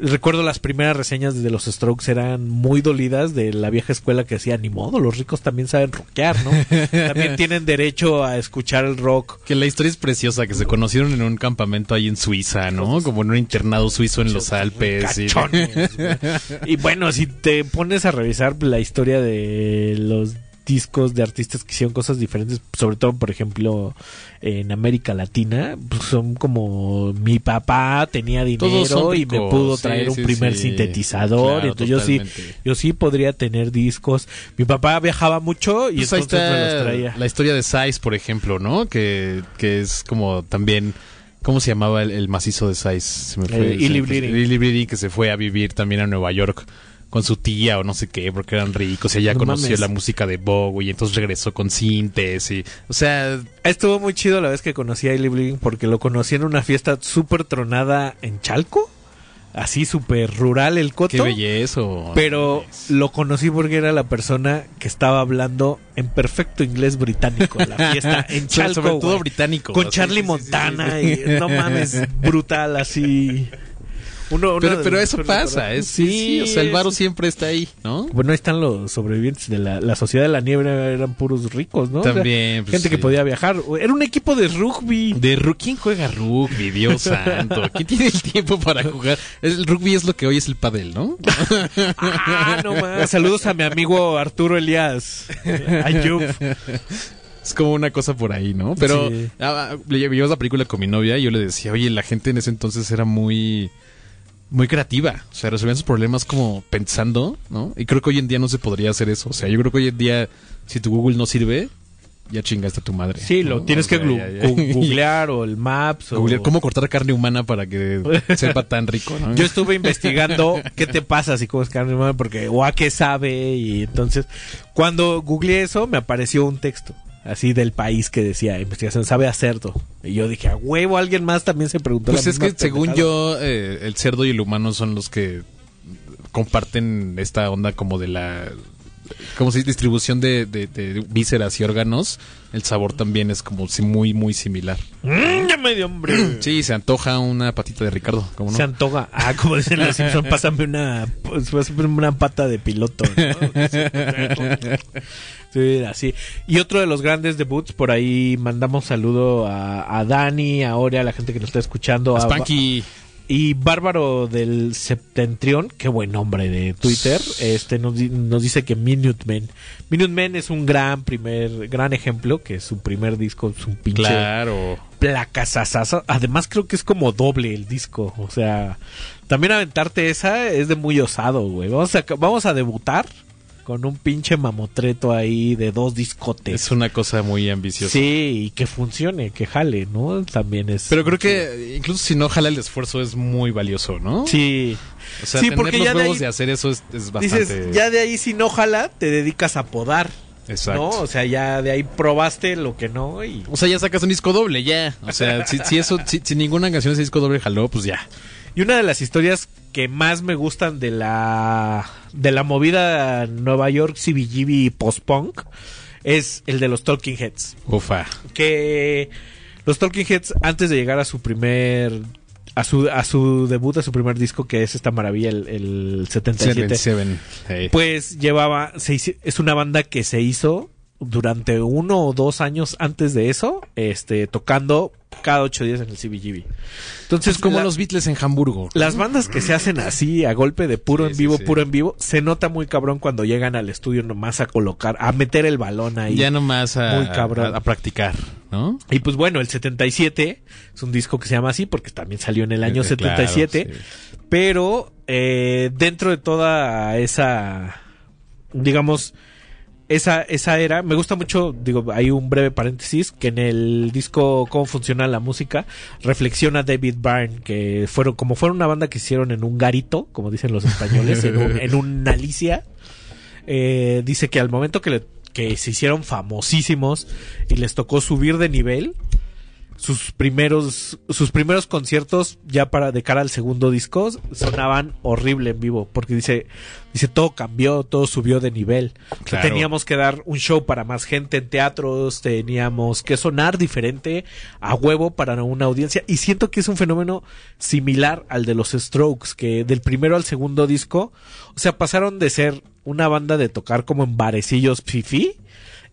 recuerdo las primeras reseñas de los Strokes eran muy dolidas de la vieja escuela que decía ni modo, los ricos también saben rockear, ¿no? también tienen derecho a escuchar el rock. Que la historia es preciosa, que se conocieron en un campamento ahí en Suiza, ¿no? Como en un internado suizo en los Alpes. y- bueno, si te pones a revisar la historia de los discos de artistas que hicieron cosas diferentes, sobre todo, por ejemplo, en América Latina, pues son como mi papá tenía dinero y me pudo sí, traer un sí, primer sí. sintetizador, Claro, entonces yo sí, yo sí podría tener discos. Mi papá viajaba mucho y Pues ahí entonces me los traía. la historia de Sais, por ejemplo, ¿no? Que, que es como también... ¿Cómo se llamaba el, el macizo de Sais? Se me fue. Eh, Illy que se fue a vivir también a Nueva York con su tía o no sé qué, porque eran ricos. Y ella No conoció mames. la música de Bowie y entonces regresó con cintes y... O sea, Estuvo muy chido la vez que conocí a Illy Bleeding porque lo conocí en una fiesta súper tronada en Chalco. Así súper rural el coto. qué belleza. Pero lo conocí porque era la persona que estaba hablando en perfecto inglés británico en la fiesta en Chalco. sobre todo británico. Con Charlie sí, Montana sí, sí. y no mames, brutal así. Uno, uno Pero, eso pasa, es, sí, o sea, el varo siempre está ahí, ¿no? Bueno, ahí están los sobrevivientes de la, la sociedad de la nieve, eran puros ricos, ¿no? O sea, También, pues, gente que podía viajar. Era un equipo de rugby. De ru- ¿Quién juega rugby? Dios santo. ¿Quién tiene el tiempo para jugar? El rugby es lo que hoy es el pádel, ¿no? Ah, no más. Saludos a mi amigo Arturo Elías. Ayub. Es como una cosa por ahí, ¿no? Pero Sí. ah, vimos la película con mi novia y yo le decía, oye, la gente en ese entonces era muy muy creativa, o sea, resolvían sus problemas como pensando, ¿no? Y creo que hoy en día no se podría hacer eso, o sea, yo creo que hoy en día si tu Google no sirve, ya chingaste a tu madre. Sí, lo ¿no? tienes O que sea, glu- ya, ya. gu- googlear o el Maps. o- Googlear cómo cortar carne humana para que sepa tan rico, ¿no? Yo estuve investigando qué te pasa si comes carne humana porque o a qué sabe y entonces cuando googleé eso me apareció un texto así del país que decía investigación sabe a cerdo y yo dije a huevo alguien más también se preguntó Pues la es que según pendejada". yo, eh, el cerdo y el humano son los que comparten esta onda como de la como si distribución de, de- de vísceras y órganos, el sabor también es como si muy muy similar. Mm, ya me dio hambre Sí, se antoja una patita de Ricardo, ¿cómo no? se antoja ah como dicen los Simpson pásame una pues, pásame una pata de piloto ¿no? Sí, así. Y otro de los grandes debuts, por ahí mandamos saludo a, a Dani, a Ore, a la gente que nos está escuchando. A Spanky. Y Bárbaro del Septentrión, qué buen nombre de Twitter, este nos, di- nos dice que Minutemen. Minutemen es un gran primer, gran ejemplo, que su primer disco es un pinche Claro. placazazazo. Además creo que es como doble el disco, o sea, también aventarte esa es de muy osado, güey. Vamos a, vamos a debutar con un pinche mamotreto ahí de dos discotes. Es una cosa muy ambiciosa. Sí, y que funcione, que jale, ¿no? También es... Pero creo que incluso si no jala el esfuerzo es muy valioso, ¿no? Sí. O sea, Sí, tener porque los ya de huevos ahí- de hacer eso es, es bastante... Dices, ya de ahí si no jala, te dedicas a podar. Exacto. ¿No? O sea, ya de ahí probaste lo que no y... O sea, ya sacas un disco doble, ya. O sea, si, si eso, si, si ninguna canción de ese disco doble jaló, pues ya. Y una de las historias que más me gustan de la de la movida Nueva York CBGB post-punk es el de los Talking Heads. Ufa. Que Los Talking Heads, antes de llegar a su primer. A su, a su debut, a su primer disco, que es esta maravilla, el, el 77. Seven, hey. Pues llevaba. Se hizo- es una banda que se hizo durante uno o dos años antes de eso, este, tocando cada ocho días en el CBGB. Entonces, es como la- los Beatles en Hamburgo. las bandas que se hacen así, a golpe de puro Sí, en vivo, sí. puro en vivo, se nota muy cabrón cuando llegan al estudio nomás a colocar, a meter el balón ahí. Ya nomás a, Muy cabrón. a- a practicar, ¿no? Y pues bueno, el 77 es un disco que se llama así porque también salió en el año Eh, claro, 77. sí. Pero eh, dentro de toda esa, digamos, esa, esa era, me gusta mucho, digo, hay un breve paréntesis, que en el disco Cómo funciona la música, reflexiona David Byrne, que fueron, como fueron una banda que hicieron en un garito, como dicen los españoles, en, un, en una Alicia, eh, dice que al momento que, le- que se hicieron famosísimos y les tocó subir de nivel, sus primeros sus primeros conciertos ya para de cara al segundo disco sonaban horrible en vivo porque dice dice todo cambió todo subió de nivel O sea, Claro. teníamos que dar un show para más gente en teatros teníamos que sonar diferente a huevo para una audiencia y siento que es un fenómeno similar al de los Strokes que del primero al segundo disco o sea pasaron de ser una banda de tocar como en barecillos fifi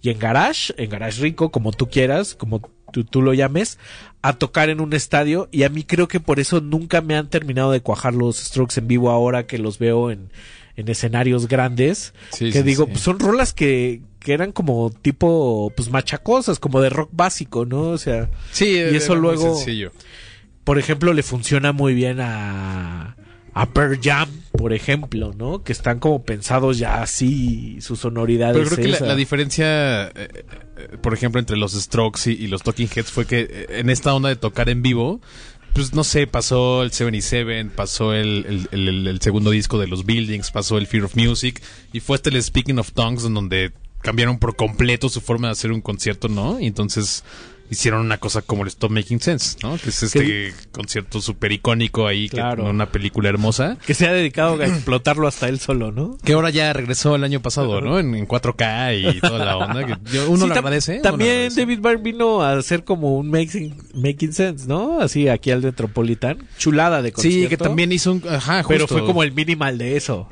y en garage, en garage rico, como tú quieras, como tú, tú lo llames, a tocar en un estadio y a mí creo que por eso nunca me han terminado de cuajar los Strokes en vivo ahora que los veo en, en escenarios grandes, Sí, que sí, digo, sí. pues son rolas que, que eran como tipo, pues machacosas, como de rock básico, ¿no? O sea, Sí, y eso luego, por ejemplo, le funciona muy bien a, a Pearl Jam, por ejemplo, ¿no? Que están como pensados ya así, su sonoridad Pero creo que la, diferencia, eh, eh, por ejemplo, entre los Strokes y, y los Talking Heads fue que eh, en esta onda de tocar en vivo, pues no sé, pasó el 77, pasó el, el, el- el- segundo disco de los Buildings, pasó el Fear of Music, y fue este el Speaking of Tongues, en donde cambiaron por completo su forma de hacer un concierto, ¿no? Y entonces hicieron una cosa como el Stop Making Sense, ¿no? Que es este concierto súper icónico ahí, Claro. que, con una película hermosa. que se ha dedicado a explotarlo hasta él solo, ¿no? Que ahora ya regresó el año pasado, ¿no? En, en 4K y toda la onda. que yo- uno Sí, lo agradece. lo También agradece. David Byrne vino a hacer como un making, making sense, ¿no? Así aquí al Metropolitan. Chulada de concierto. Sí, que también hizo un... Ajá, Pero justo. fue como el minimal de eso.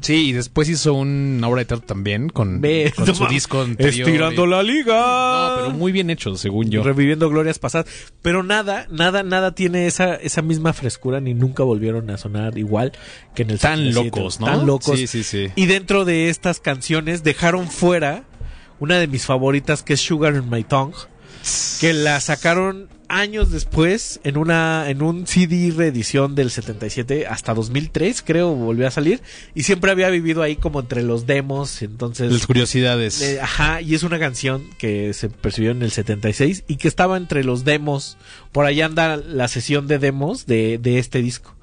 Sí, y después hizo una obra de teatro también con, Ve, con no su disco anterior. Estirando la liga. No, pero muy bien hecho, según yo. Reviviendo glorias pasadas. Pero nada, nada, nada tiene esa, esa misma frescura ni nunca volvieron a sonar igual que en el Tan 77. locos, ¿no? Tan locos. Sí, sí, sí. Y dentro de estas canciones dejaron fuera una de mis favoritas que es Sugar in My Tongue, que la sacaron años después en una en un CD reedición del 77 hasta 2003 creo volvió a salir y siempre había vivido ahí como entre los demos entonces Las curiosidades. eh, ajá, y es una canción que se percibió en el 76 y que estaba entre los demos. Por ahí anda la sesión de demos de, de este disco.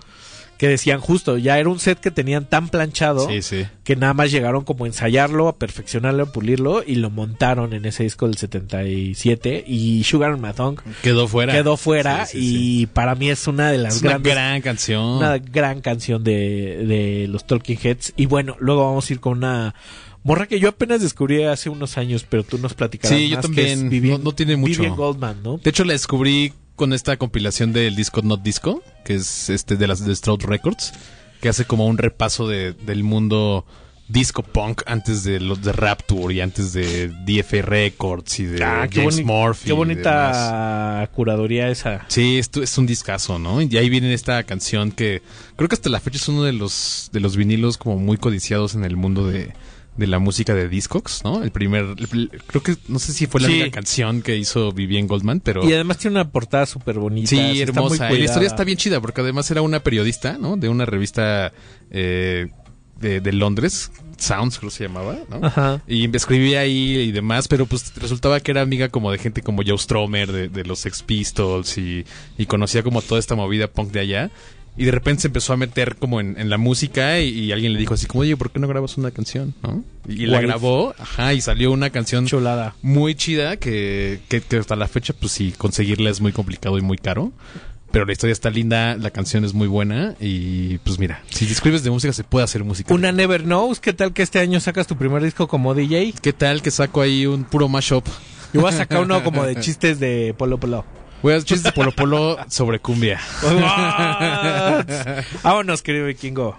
Que decían justo, ya era un set que tenían tan planchado Sí, sí. que nada más llegaron como a ensayarlo, a perfeccionarlo, a pulirlo y lo montaron en ese disco del 77 y Sugar Tongue Quedó fuera. quedó fuera Sí, y para mí es una de las Es una grandes gran canción. una gran canción de, de los Talking Heads. Y bueno, luego vamos a ir con una morra que yo apenas descubrí hace unos años, pero tú nos platicarás Sí, yo más, que también. es Vivian- No- no tiene mucho. Vivian Goldman, ¿no? De hecho, la descubrí con esta compilación del disco Not Disco, que es este de las de Stroud Records, que hace como un repaso de, del mundo disco punk antes de los de Rapture y antes de DF Records y de Ah, qué, James boni- Murphy. qué bonita curaduría esa. Sí, esto es un discazo, ¿no? Y ahí viene esta canción que creo que hasta la fecha es uno de los de los vinilos como muy codiciados en el mundo de, de la música de Discogs, ¿no? El primer, el- creo que no sé si fue la Sí. única canción que hizo Vivian Goldman, pero Y además tiene una portada súper bonita. Sí, hermosa. Y la historia está bien chida porque además era una periodista, ¿no? De una revista eh, de, de Londres, Sounds creo que se llamaba, ¿no? Ajá. Y escribía ahí y demás, pero pues resultaba que era amiga como de gente como Joe Stromer, de, de los Sex Pistols y, y conocía como toda esta movida punk de allá. Y de repente se empezó a meter como en, en la música y, y alguien le dijo así como, oye, ¿por qué no grabas una canción? ¿no? Y, la grabó, ajá, y salió una canción Chulada. muy chida que, que, que hasta la fecha, pues sí, conseguirla es muy complicado y muy caro. Pero la historia está linda, la canción es muy buena y pues mira, si escribes de música se puede hacer música. Una Never Knows, ¿qué tal que este año sacas tu primer disco como DJ? ¿Qué tal que saco ahí un puro mashup? Yo voy a sacar uno como de chistes de Polo Polo. Voy a hacer chistes de Polo Polo sobre cumbia. Vámonos, querido vikingo.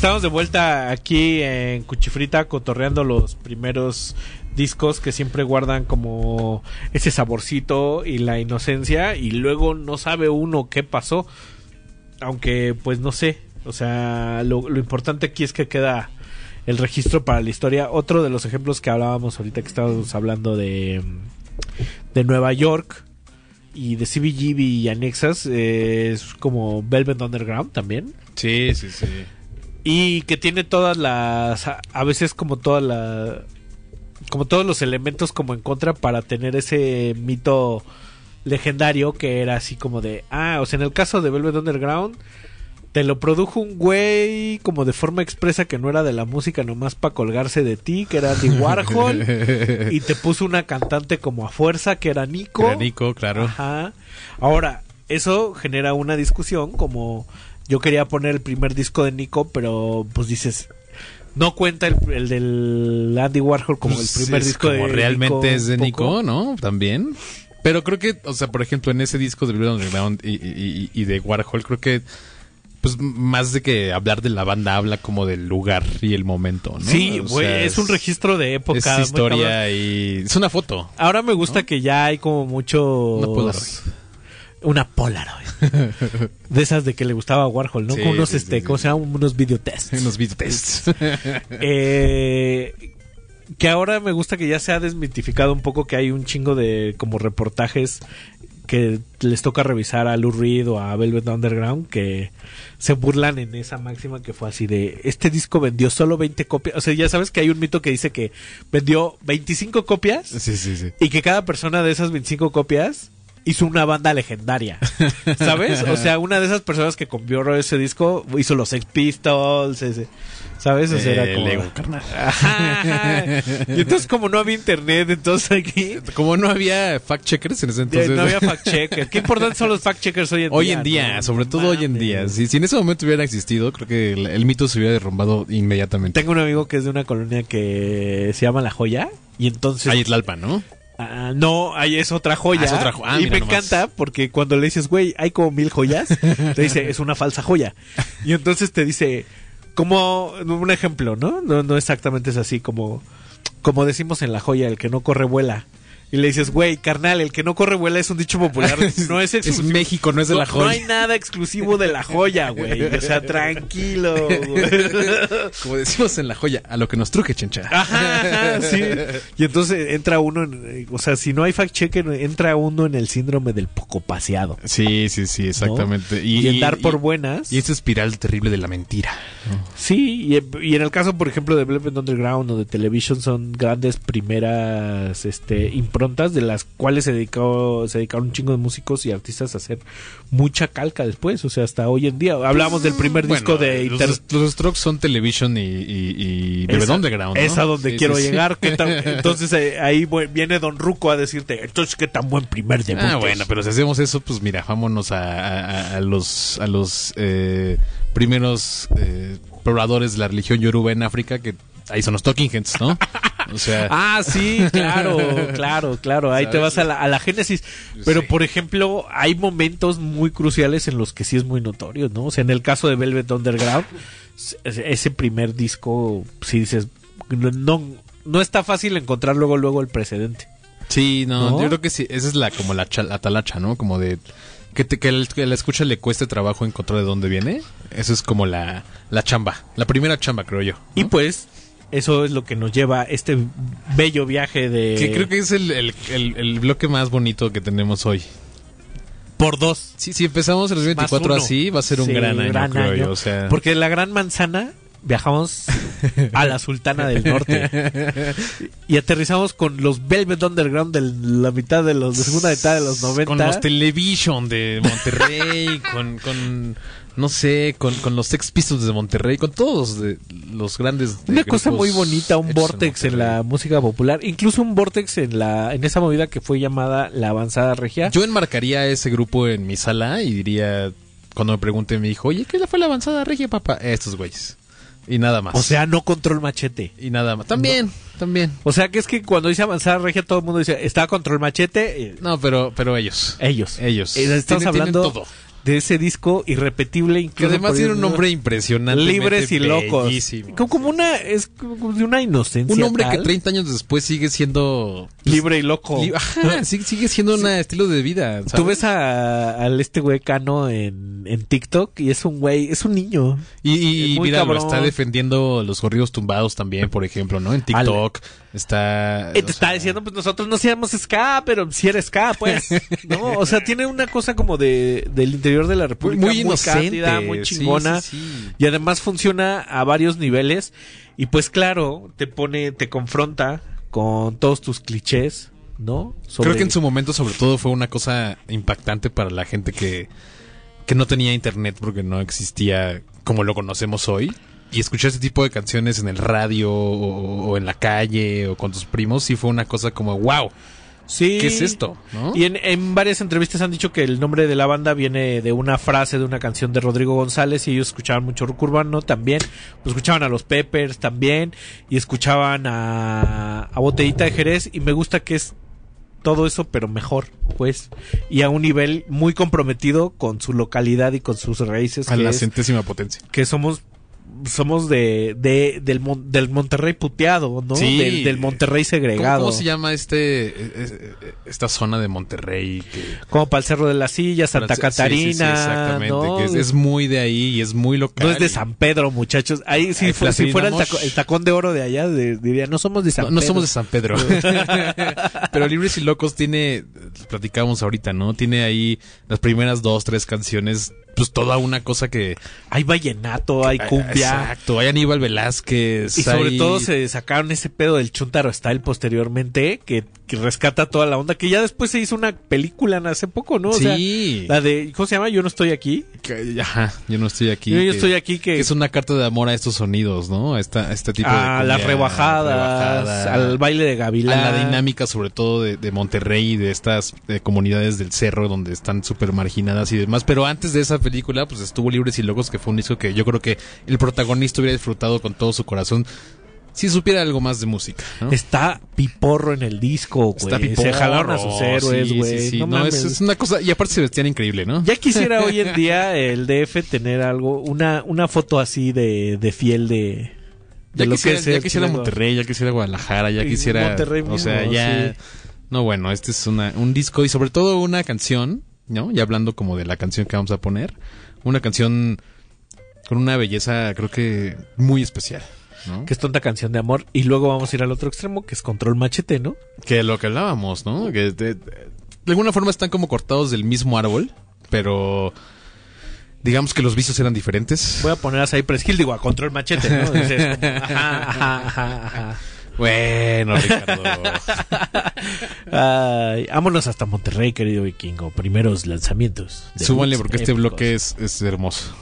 Estamos de vuelta aquí en Cuchifrita cotorreando los primeros discos que siempre guardan como ese saborcito y la inocencia y luego no sabe uno qué pasó. Aunque pues no sé, o sea, lo, importante aquí es que queda el registro para la historia. Otro de los ejemplos que hablábamos ahorita que estábamos hablando de, de Nueva York y de CBGB y anexas eh, es como Velvet Underground también. Sí, sí, sí. Y que tiene todas las. A veces como todas las. Como todos los elementos como en contra para tener ese mito legendario que era así como de. Ah, o sea, en el caso de Velvet Underground. Te lo produjo un güey como de forma expresa que no era de la música nomás para colgarse de ti, que era Andy Warhol. y te puso una cantante como a fuerza que era Nico. Era Nico, claro. Ajá. Ahora, eso genera una discusión como yo quería poner el primer disco de Nico, pero pues dices, no cuenta el, el del Andy Warhol como Pues el primer es disco como de realmente Nico, es de. Nico, ¿no? También. Pero creo que, o sea, por ejemplo, en ese disco de Blue Underground y, y- y- de Warhol, creo que, pues, más de que hablar de la banda, habla como del lugar y el momento, ¿no? Sí, güey, es un registro de época. Es historia y... Es una foto. Ahora me gusta que ya hay como mucho... Una Polaroid. Una Polaroid. de esas de que le gustaba a Warhol, ¿no? Sí, Con unos, sí, este, sí, ¿cómo se llaman? Unos videotests. Unos videotests. Eh, que ahora me gusta que ya se ha desmitificado un poco que hay un chingo de como reportajes que les toca revisar a Lou Reed o a Velvet Underground que se burlan en esa máxima que fue así de este disco vendió solo 20 copias, o sea, ya sabes que hay un mito que dice que vendió 25 copias Sí, sí, sí. y que cada persona de esas 25 copias hizo una banda legendaria. ¿Sabes? O sea, una de esas personas que compró ese disco hizo los Sex Pistols, ese- ¿sabes? O sea, era Eh, como... Lego, carnal. Y entonces como no había internet, entonces aquí Como no había fact checkers en ese entonces. no había fact checkers. Qué importantes son los fact checkers hoy en Hoy día. en día, ¿no? sobre todo hoy en día. Si, si en ese momento hubiera existido, creo que el, el mito se hubiera derrumbado inmediatamente. Tengo un amigo que es de una colonia que se llama La Joya y entonces Ahí Tlalpan, ¿no? Ah, no, ahí es otra joya. Ah, es otra jo- ah, y me nomás. encanta porque cuando le dices, güey, hay como mil joyas, te dice, es una falsa joya. Y entonces te dice, como un ejemplo, ¿no? No, no exactamente es así, como, como decimos en la joya, el que no corre vuela. Y le dices, güey, carnal, el que no corre vuela es un dicho popular. No es Es exclusivo. México, no es de la joya. No hay nada exclusivo de la joya, güey. O sea, tranquilo, güey. Como decimos en la joya, a lo que nos truque, chencha. Ajá, ajá, sí. Y entonces entra uno, en, o sea, si no hay fact checker, entra uno en el síndrome del poco paseado. Sí, sí, sí, exactamente. Y, en dar por buenas. Y esa espiral terrible de la mentira. Sí, y, y en el caso, por ejemplo, de Velvet Underground o de Television, son grandes primeras este, improntas de las cuales se dedicó se dedicaron un chingo de músicos y artistas a hacer mucha calca después. O sea, hasta hoy en día. Hablamos del primer disco Bueno, de los, Inter- los Strokes son Television y, y, y Esa- Underground, ¿no? Es a donde Sí, quiero sí, llegar. ¿Qué tan- entonces eh, ahí viene Don Ruco a decirte, entonces qué tan buen primer debut. Ah, es?". bueno, pero si hacemos eso, pues mira, vámonos a, a- a los, a los eh, primeros eh, pobladores de la religión yoruba en África, que ahí son los Talking Heads, ¿no? O sea, Ah, sí, claro, claro, claro. Ahí te vas a la, a la génesis. Pero, Sí. por ejemplo, hay momentos muy cruciales en los que sí es muy notorio, ¿no? O sea, en el caso de Velvet Underground, ese primer disco, si dices, no, no está fácil encontrar luego, luego el precedente. sí, no, ¿No? yo creo que sí, esa es la como la, la talacha, ¿no? Como de que, te- que, el- que la escucha le cueste trabajo encontrar de dónde viene. Eso es como la, la chamba, la primera chamba, creo yo. Y pues, eso es lo que nos lleva a este bello viaje de... Que creo que es el, el, el- el bloque más bonito que tenemos hoy. por dos. Sí, si empezamos el Más 2024 uno. así, va a ser un Sí, gran año, gran creo año. yo. O sea, Porque la Gran Manzana viajamos a la Sultana del Norte y aterrizamos con los Velvet Underground de la mitad de los de segunda mitad de los 90 con los Television de Monterrey, con, con no sé, con, con los Sex Pistols de Monterrey, con todos de, los grandes. de una cosa muy bonita, un vortex en, la música popular, incluso un vortex en la en esa movida que fue llamada la avanzada regia. Yo enmarcaría ese grupo en mi sala y diría, cuando me pregunte mi hijo, oye, ¿qué fue la avanzada regia, papá? Estos güeyes. Y nada más. o sea, no control machete. y nada más. También, también. O sea, que es que cuando dice avanzada regia todo el mundo dice, está control machete. eh, No, pero, pero ellos. ellos. Ellos. Eh, Estamos hablando todo. De ese disco irrepetible Que incluso además por tiene un nombre impresionante. libres y locos como, una es como de una inocencia Un hombre que tal. 30 años después sigue siendo... pues, libre y loco li- Ajá, sigue, sigue siendo un estilo de vida. ¿sabes? Tú ves a, al este güey Cano en, en TikTok y es un güey, es un niño. Y, y mira, lo está defendiendo los corridos tumbados también, por ejemplo, ¿no? En TikTok está... Te está diciendo, pues nosotros no hacíamos ska, pero si era ska, pues. ¿No? O sea, tiene una cosa como de, del interior de la República Muy inocente, cándida, muy sí, chingona. sí, sí. Y además funciona a varios niveles. Y pues claro, te pone, te confronta con todos tus clichés, ¿no? Sobre- Creo que en su momento, sobre todo, fue una cosa impactante para la gente que, que no tenía internet porque no existía como lo conocemos hoy. Y escuchar este tipo de canciones en el radio o, o en la calle o con tus primos, sí fue una cosa como, wow, Sí. ¿qué es esto? ¿no? Y en, en varias entrevistas han dicho que el nombre de la banda viene de una frase de una canción de Rodrigo González y ellos escuchaban mucho rock urbano también, pues escuchaban a los Peppers también y escuchaban a, a Botellita de Jerez y me gusta que es todo eso pero mejor pues y a un nivel muy comprometido con su localidad y con sus raíces a la es- centésima potencia. que somos somos de, de del, Mon- del Monterrey puteado, ¿no? Sí. Del, del Monterrey ¿Cómo, segregado. cómo se llama este eh, eh, eh, esta zona de Monterrey? Que, Como para el Cerro de la Silla, Santa Sí, sí, sí, Catarina. exactamente. ¿no? que es, es muy de ahí y es muy local. No es de San Pedro, muchachos. Ahí si, fuera el, taco- el tacón de oro de allá, de- diría, no somos de San No, no Pedro. somos de San Pedro. Pero Libres y Locos tiene, platicábamos ahorita, ¿no? Tiene ahí las primeras dos, tres canciones, pues toda una cosa que... Hay vallenato, hay cumbia. Exacto, hay Aníbal Velázquez. Y sobre todo se sacaron ese pedo del Chuntaro Style posteriormente, que, que rescata toda la onda, que ya después se hizo una película hace poco, ¿no? O sea, Sí. la de, ¿cómo se llama? Yo no estoy aquí. que- ajá, yo no estoy aquí. Yo, estoy aquí que... es una carta de amor a estos sonidos, ¿no? A, esta, a este tipo de... a cumbia las rebajadas, rebajada, al baile de a Gavilán. la dinámica sobre todo de, de Monterrey y de estas eh, comunidades del cerro donde están súper marginadas y demás. Pero antes de esa película, pues estuvo Libres y Locos, que fue un disco que yo creo que el protagonista hubiera disfrutado con todo su corazón si supiera algo más de música. ¿no? Está piporro en el disco, güey. Está Se piporro, jalaron a sus héroes, sí, güey. sí, sí. No No, mames. es, es una cosa... Y aparte se vestían increíble, ¿no? Ya quisiera hoy en día el DF tener algo, una, una foto así de, de fiel de, de Ya lo quisiera, que ya quisiera. Monterrey, ya quisiera Guadalajara, ya quisiera... Monterrey o sea, mismo, ya... sí. No, bueno, este es una, un disco y sobre todo una canción, ¿no? Ya hablando como de la canción que vamos a poner. Una canción con una belleza, creo que muy especial, ¿no? Que es tonta canción de amor. Y luego vamos a ir al otro extremo, que es control machete, ¿no? Que lo que hablábamos, ¿no? Que de, de alguna forma están como cortados del mismo árbol, pero digamos que los vicios eran diferentes. Voy a poner a Cypress Hill, digo, a control machete, ¿no? Es- es como, ajá, ajá, ajá, ajá. Bueno, Ricardo. Ay, vámonos hasta Monterrey, querido vikingo. Primeros lanzamientos. Súbanle porque este bloque es, es hermoso.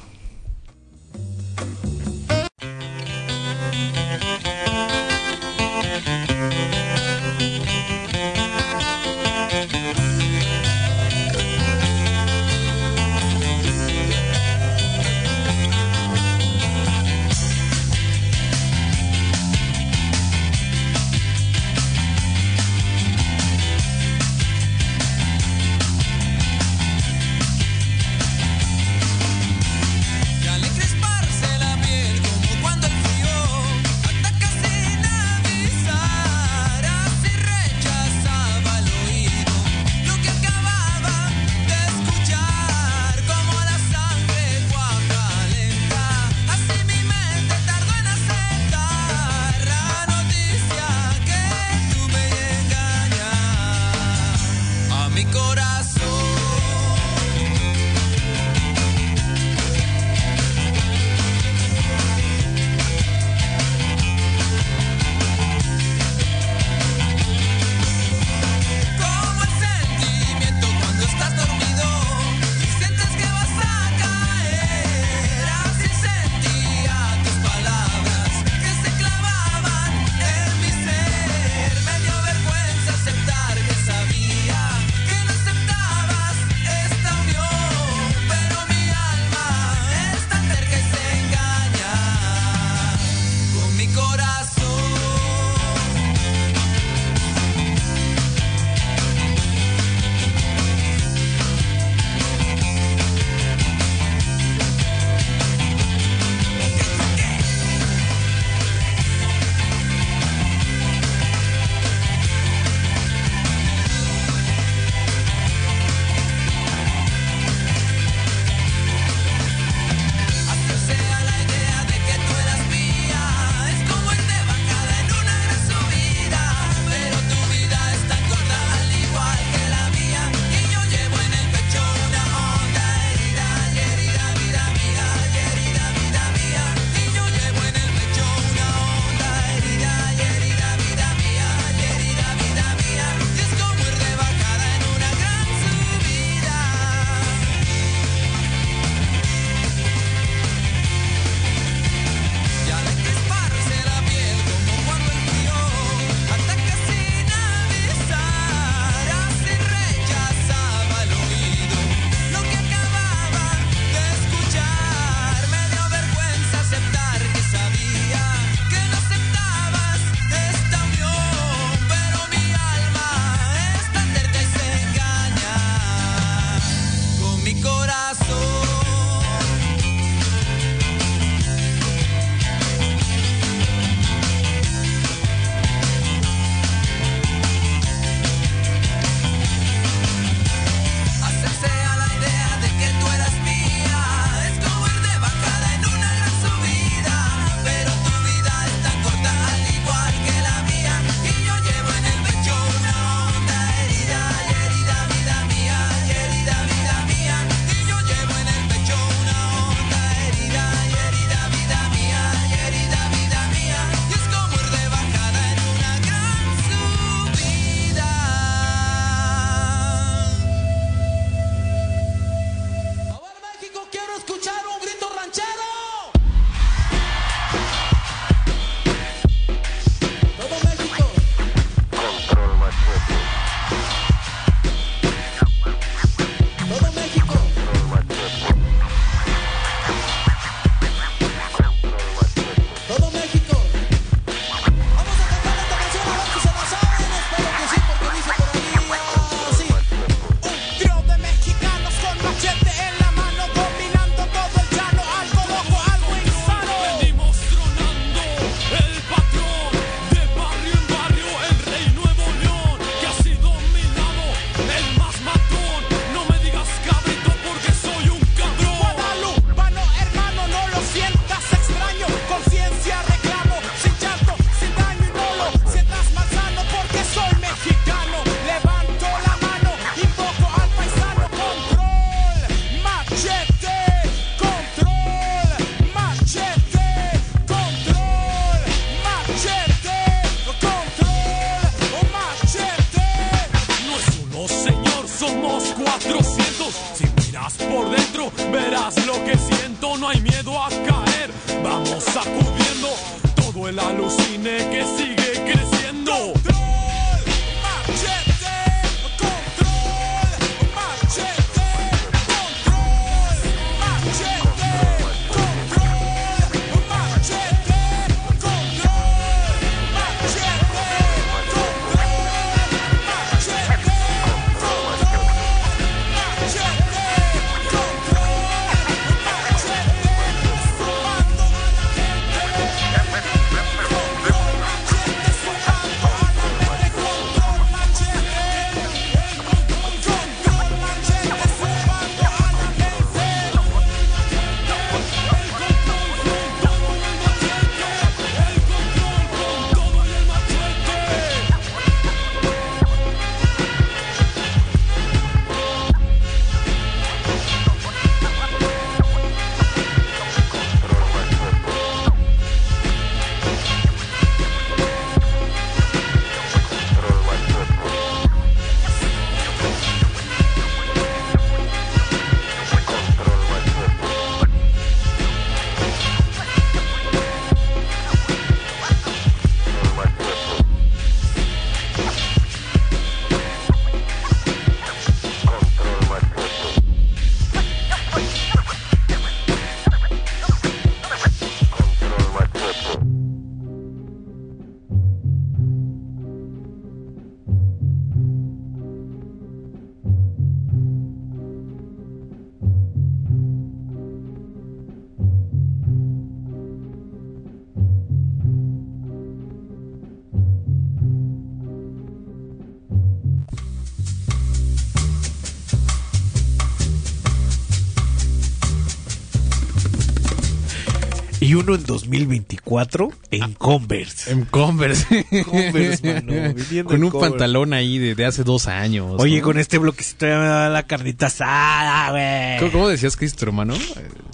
21 en 2024 en ah. Converse. En Converse. Converse, mano. Con un pantalón ahí de, hace dos años. Oye, con este bloquecito ya me da la carnita asada, güey. ¿Cómo, decías, Cristo, hermano?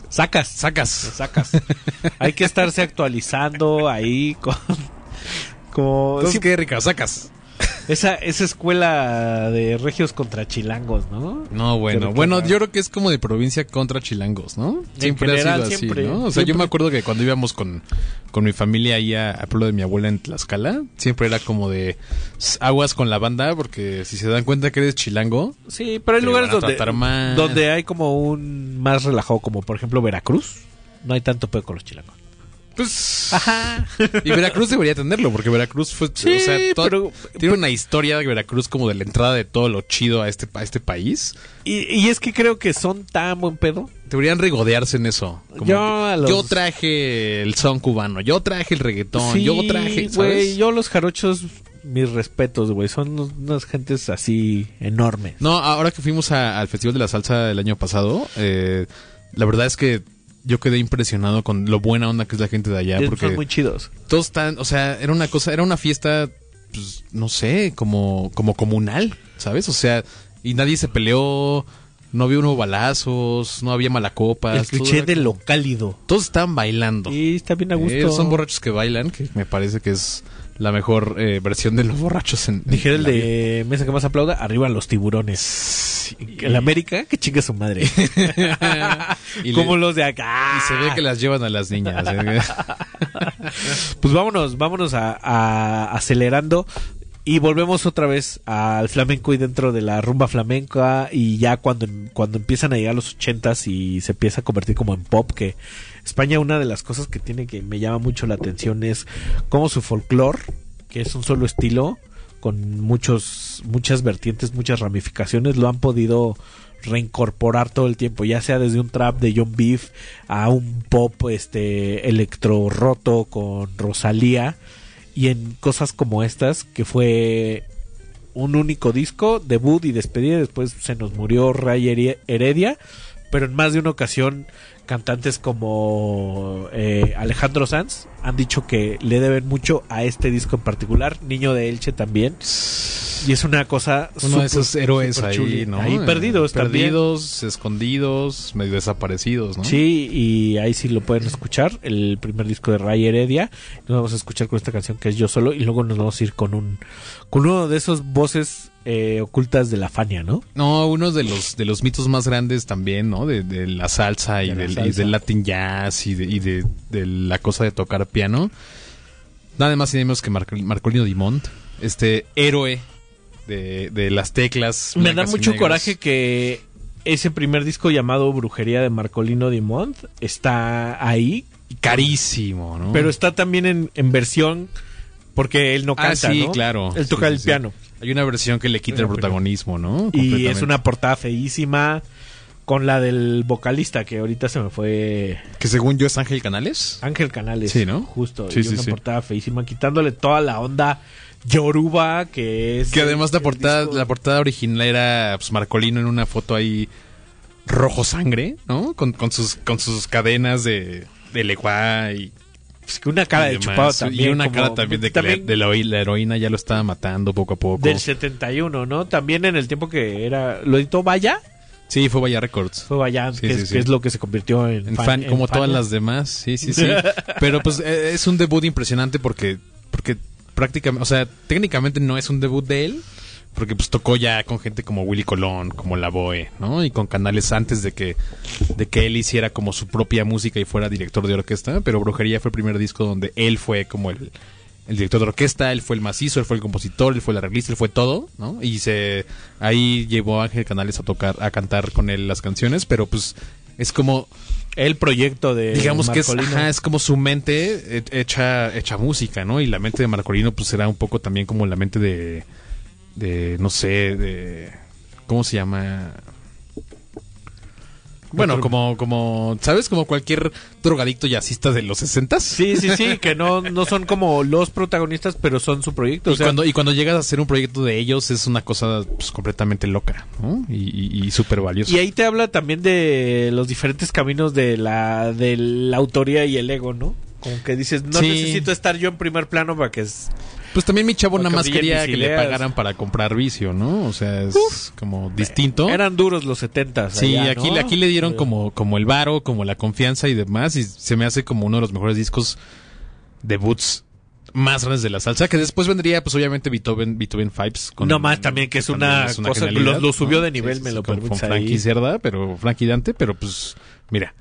Sacas. Sacas. Sacas. Hay que estarse actualizando ahí con... Como, Entonces, ¿qué, Ricardo? ¿Sacas? Esa, esa escuela de regios contra chilangos, ¿no? No, bueno. Bueno, yo creo que es como de provincia contra chilangos, ¿no? Siempre ha general, sido así, siempre, ¿no? O sea, yo me acuerdo que cuando íbamos con, con mi familia ahí a, a pueblo de mi abuela en Tlaxcala, siempre era como de "S- aguas con la banda, porque si se dan cuenta que eres chilango, Sí, pero hay lugares donde, donde hay como un más relajado, como por ejemplo Veracruz. No hay tanto pedo con los chilangos. Pues... Ajá. Y Veracruz debería tenerlo, porque Veracruz fue... Sí, o sea, pero- tiene una historia de Veracruz como de la entrada de todo lo chido a este, a este país. Y, y es que creo que son tan buen pedo. Deberían regodearse en eso. Como Yo los- traje el son cubano, yo traje el reggaetón, Sí, yo traje... güey, yo los jarochos, mis respetos, güey. Son unas gentes así enormes. No, ahora que fuimos a- al Festival de la Salsa el año pasado, eh, la verdad es que yo quedé impresionado con lo buena onda que es la gente de allá. Son Porque muy chidos. todos están, o sea, era una cosa, era una fiesta, pues, no sé, como, como comunal, ¿sabes? O sea, y nadie se peleó, no había unos balazos, no había malacopas. El cliché era de lo cálido. Todos estaban bailando. Y está bien a gusto. Eh, son borrachos que bailan, que me parece que es la mejor eh, versión de los borrachos en, en Dijera el de Mesa que más aplauda, arriba los tiburones. El América, que chinga su madre. Y le- Como los de acá. Y se ve que las llevan a las niñas. ¿eh? Pues vámonos, vámonos a, a- acelerando y volvemos otra vez al flamenco y dentro de la rumba flamenca y ya cuando, cuando empiezan a llegar los ochentas y se empieza a convertir como en pop que España una de las cosas que tiene que me llama mucho la atención es como su folclore que es un solo estilo con muchos muchas vertientes muchas ramificaciones lo han podido reincorporar todo el tiempo, ya sea desde un trap de John Beef a un pop este electro roto con Rosalía y en cosas como estas que fue un único disco, debut y despedida, después se nos murió Ray Here- Heredia, pero en más de una ocasión cantantes como eh, Alejandro Sanz han dicho que le deben mucho a este disco en particular, Niño de Elche también. Y es una cosa Uno de esos héroes ahí, chuli. ¿no? Ahí Eh, perdidos también. Perdidos, escondidos, medio desaparecidos, ¿no? Sí, y ahí sí lo pueden escuchar, el primer disco de Ray Heredia. Nos vamos a escuchar con esta canción que es Yo Solo y luego nos vamos a ir con un con uno de esos voces eh, ocultas de la Fania, ¿no? No, uno de los de los mitos más grandes también, ¿no? De, de la salsa y, De del Latin jazz y, de, y de, de la cosa de tocar piano. Nada más y nada menos que Marco- Marcolino Dimont, este héroe de, de las teclas. Me da mucho coraje que ese primer disco llamado Brujería de Marcolino Dimont está ahí, Carísimo, ¿no? pero está también en, en versión porque él no Ah, canta, sí, ¿no? claro. Él toca Sí, el sí, sí. piano. Hay una versión que le quita el protagonismo, ¿no? Y es una portada feísima con la del vocalista que ahorita se me fue Que según yo es Ángel Canales. Ángel Canales. Sí, ¿no? Justo. Sí, y sí, una sí. portada feísima, quitándole toda la onda yoruba que es. Que además la portada, disco. la portada original era pues, Marcolino en una foto ahí rojo sangre, ¿no? Con, con sus, con sus cadenas de, de leguá y, Pues que una cara y de demás. chupado también. Y una como- cara también de que también la, de la heroína ya lo estaba matando poco a poco. Del 71, ¿no? También en el tiempo que era. ¿Lo editó Vaya? Sí, fue Vaya Records. Fue Vaya, Sí, que, sí, es, sí. que es lo que se convirtió en, En fan- fan, en como todas las demás, sí, sí, sí. Pero pues eh, es un debut impresionante porque, porque prácticamente, o sea, técnicamente no es un debut de él, porque pues tocó ya con gente como Willy Colón, como La Boe, ¿no? Y con canales antes de que, de que él hiciera como su propia música y fuera director de orquesta, pero Brujería fue el primer disco donde él fue como el, el director de orquesta, él fue el macizo, él fue el compositor, él fue el arreglista, él fue todo, ¿no? Y se ahí llevó a Ángel Canales a tocar, a cantar con él las canciones, pero pues es como El proyecto de. digamos que es, ajá, es como su mente he- hecha, hecha música, ¿no? Y la mente de Marcolino pues era un poco también como la mente de, de no sé, de, ¿cómo se llama? Bueno, como, como, ¿sabes? Como cualquier drogadicto jazzista de los 60 Sí, sí, sí, que no, no son como los protagonistas, pero son su proyecto. Y, o sea, cuando, y cuando llegas a hacer un proyecto de ellos es una cosa pues, completamente loca, ¿no? Y, y, y súper valiosa. Y ahí te habla también de los diferentes caminos de la, de la autoría y el ego, ¿no? Como que dices, no Sí. necesito estar yo en primer plano para que es... Pues también mi chavo nada más quería que le pagaran para comprar vicio, ¿no? O sea, es como distinto. Eran duros los setentas. Sí, allá, aquí, ¿no? aquí le dieron Sí. como, como el varo, como la confianza y demás, y se me hace como uno de los mejores discos debuts más grandes de la salsa, que después vendría, pues obviamente, Beethoven, Beethoven Vibes. con- No más, también que es una cosa- lo- lo subió de nivel, me Sí, lo con, permites con Frankie ahí. Cerda, pero Frankie Dante, pero pues, mira,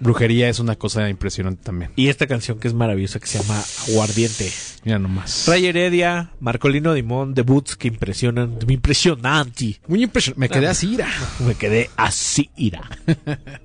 brujería es una cosa impresionante también. Y esta canción que es maravillosa que se llama Aguardiente. Mira nomás. Ray Heredia, Marcolino Dimón, debuts que impresionan, impresionante. Muy impresionante. Me quedé así, ira. Me quedé así, ira.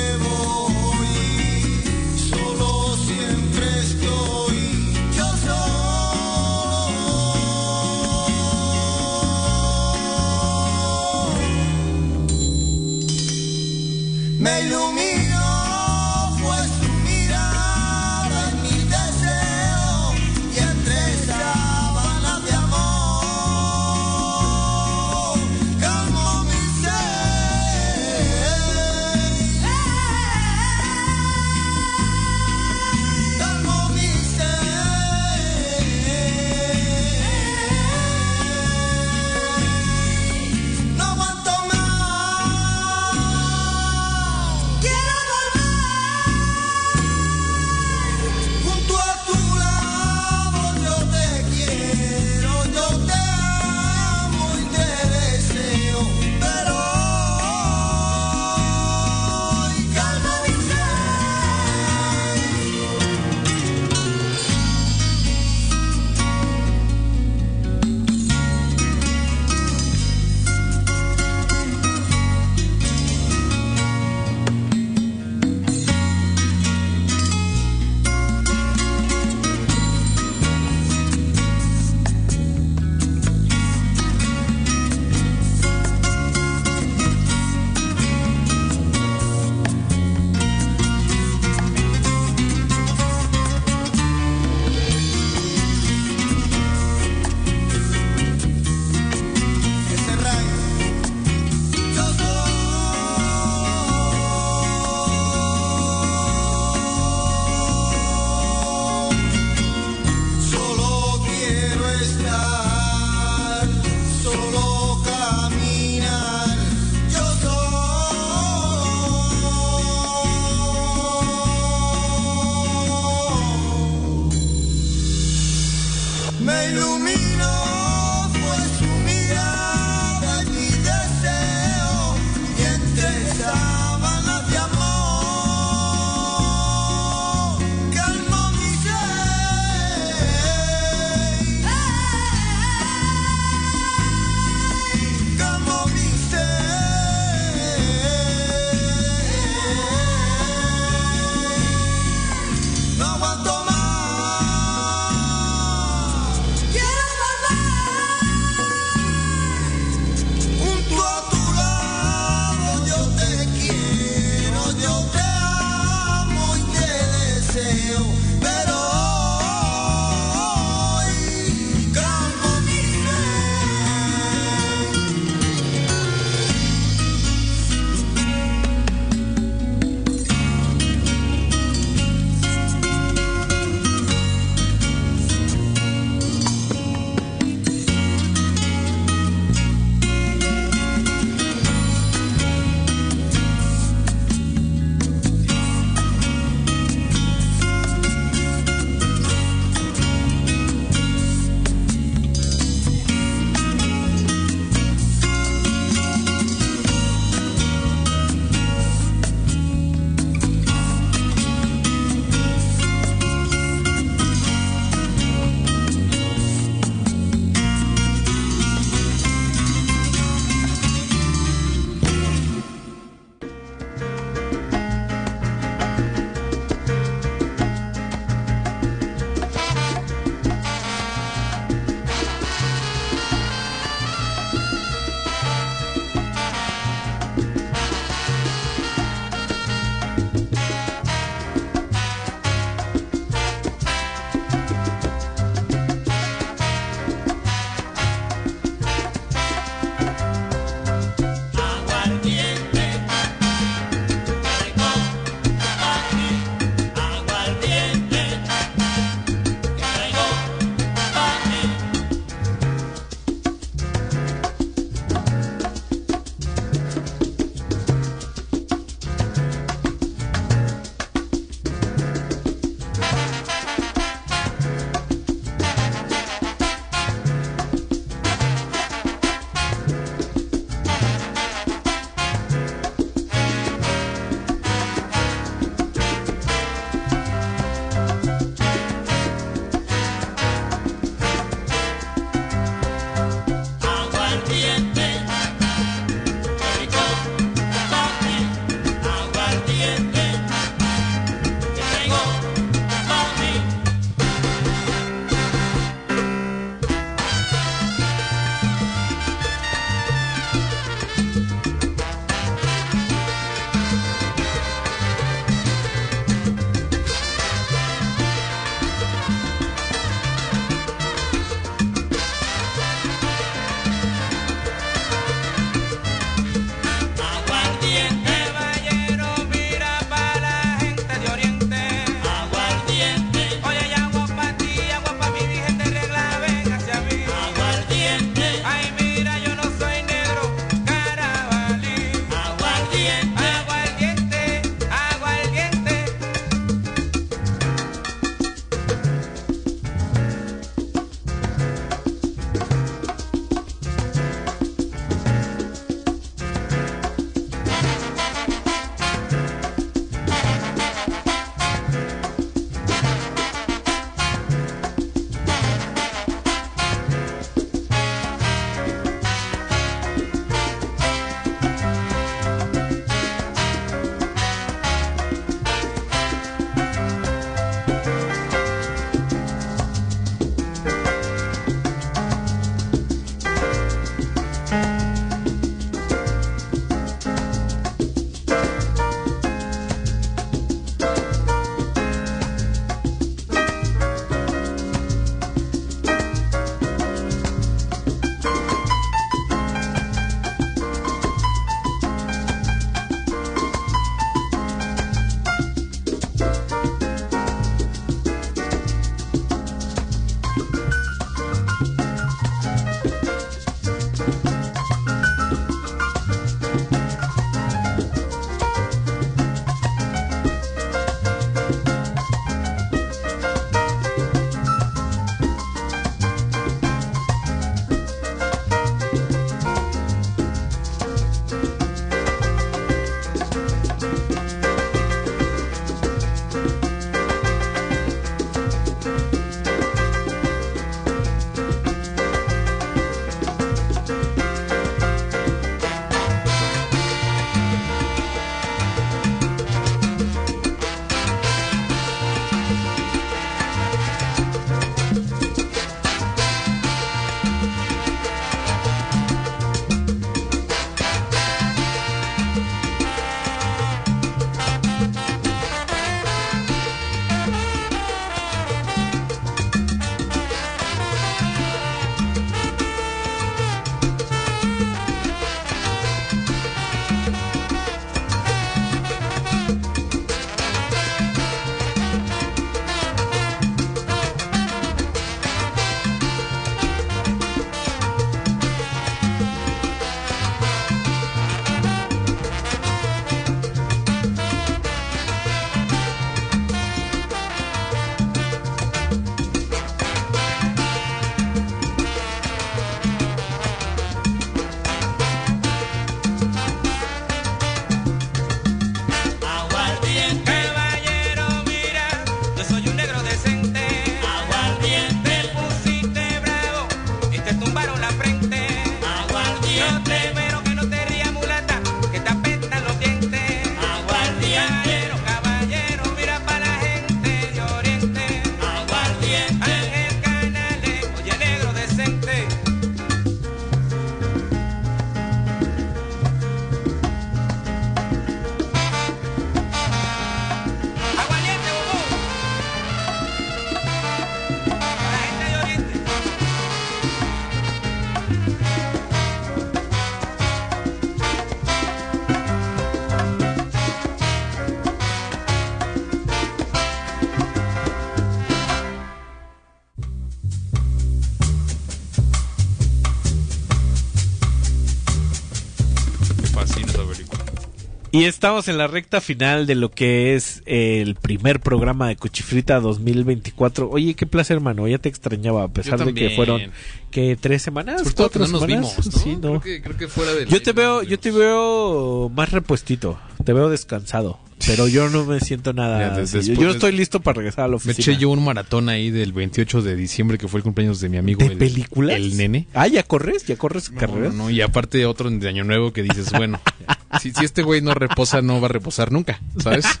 Y estamos en la recta final de lo que es el primer programa de Cuchifrita 2024. Oye, qué placer, hermano. Ya te extrañaba, a pesar de que fueron que tres semanas, Sobre cuatro no nos semanas. vimos, ¿no? Sí, no. Creo que, creo que fuera del Yo te veo, yo te veo más repuestito. Te veo descansado. Pero yo no me siento nada. Mira, des- yo, estoy listo para regresar a la Me oficina. eché yo un maratón ahí del 28 de diciembre que fue el cumpleaños de mi amigo. ¿De el, películas? El nene. Ah, ¿ya corres? ¿Ya corres No, carreras? no, y aparte otro de Año Nuevo que dices, bueno, si, si este güey no reposa, no va a reposar nunca, ¿sabes?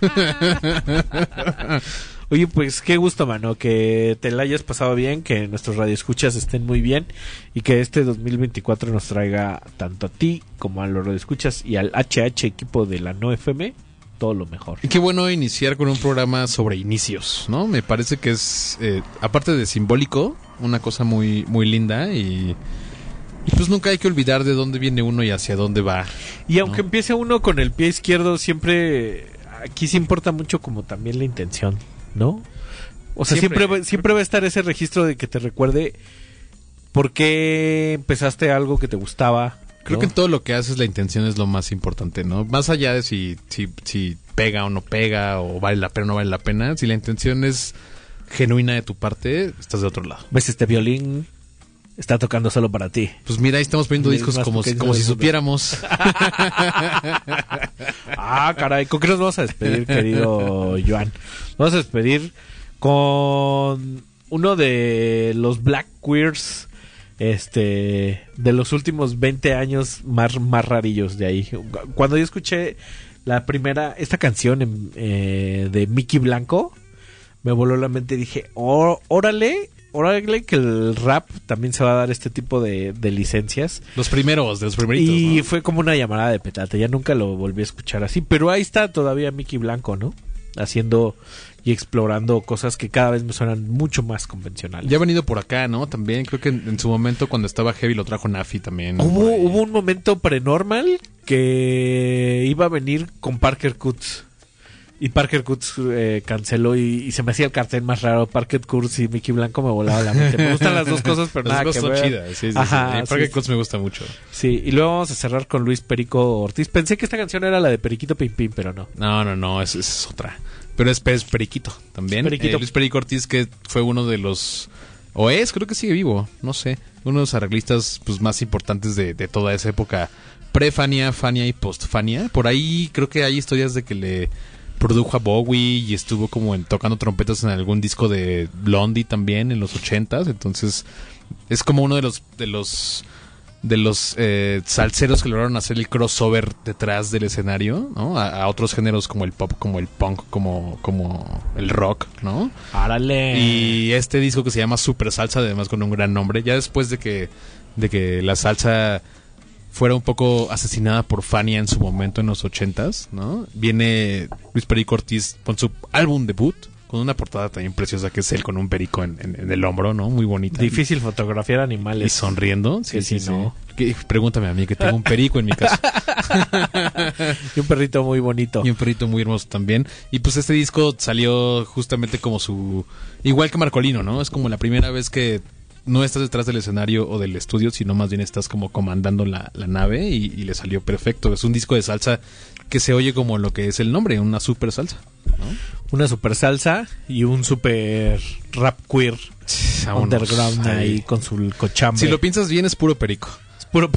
Oye, pues qué gusto, mano, que te la hayas pasado bien, que nuestros radioescuchas estén muy bien y que este 2024 nos traiga tanto a ti como a los radioescuchas y al HH equipo de la No FM todo lo mejor. Y qué bueno iniciar con un programa sobre inicios, ¿no? Me parece que es, eh, aparte de simbólico, una cosa muy, muy linda y, y pues nunca hay que olvidar de dónde viene uno y hacia dónde va. Y aunque empiece uno con el pie izquierdo, siempre aquí sí importa mucho como también la intención, ¿no? O sea, Siempre. siempre va a estar ese registro de que te recuerde por qué empezaste algo que te gustaba. Creo ¿no? que en todo lo que haces la intención es lo más importante, ¿no? Más allá de si, si, si pega o no pega, o vale la pena o no vale la pena, si la intención es genuina de tu parte, estás de otro lado. ¿Ves este violín? Está tocando solo para ti. Pues mira, ahí estamos poniendo discos como, como si supiéramos. Ah, caray, ¿con qué nos vamos a despedir, querido Joan? Nos vamos a despedir con uno de los Black Queers este de los últimos 20 años más, más rarillos de ahí. Cuando yo escuché la primera, esta canción en- eh, de Mickey Blanco, me voló la mente y dije, "Ó- órale, órale que el rap también se va a dar este tipo de, de licencias. Los primeros, de los primeritos. Y ¿no? fue como una llamada de petate, ya nunca lo volví a escuchar así, pero ahí está todavía Mickey Blanco, ¿no? Haciendo y explorando cosas que cada vez me suenan mucho más convencionales. Ya ha venido por acá, ¿no? También creo que en, en su momento cuando estaba Heavy lo trajo Nafi también. Hubo, hubo un momento prenormal que iba a venir con Parker Kutz. Y Parker Kutz eh, canceló y, y se me hacía el cartel más raro. Parker Kutz y Mickey Blanco me volaba la mente. Me gustan las dos cosas, pero Las nada dos que son ver. chidas, sí, sí, Ajá, sí. sí, Parker sí. Kutz me gusta mucho. Sí, y luego vamos a cerrar con Luis Perico Ortiz. Pensé que esta canción era la de Periquito Pim Pim, pero no. No, no, no, es, es otra. Pero es, es Periquito también. Periquito. Eh, Luis Perico Ortiz, que fue uno de los. O es, creo que sigue vivo, no sé. Uno de los arreglistas pues, más importantes de, de toda esa época. Pre-Fania, Fania y post-Fania. Por ahí creo que hay historias de que le produjo a Bowie y estuvo como en, tocando trompetas en algún disco de Blondie también en los ochentas. Entonces es como uno de los de los de los eh, salseros que lograron hacer el crossover detrás del escenario, ¿no? A, a otros géneros como el pop, como el punk, como, como el rock, ¿no? ¡Árale! Y este disco que se llama Super Salsa, además con un gran nombre, ya después de que, de que la salsa fuera un poco asesinada por Fania en su momento en los ochentas, ¿no? Viene Luis Perico Ortiz con su álbum debut, con una portada también preciosa que es él con un perico en, en- en el hombro, ¿no? Muy bonita. Difícil fotografiar Y animales. sonriendo. Sí, sí, no. Pregúntame a mí que tengo un perico en mi casa. Y un perrito muy bonito. y un perrito muy hermoso también. Y pues este disco salió justamente como su... Igual que Marcolino, ¿no? Es como la primera vez que no estás detrás del escenario o del estudio, sino más bien estás como comandando la, la nave y, y le salió perfecto. Es un disco de salsa que se oye como lo que es el nombre, una super salsa. Una super salsa y un super rap queer Vámonos. underground ahí Ahí. con su cochambre. Si lo piensas bien es puro perico. Puro...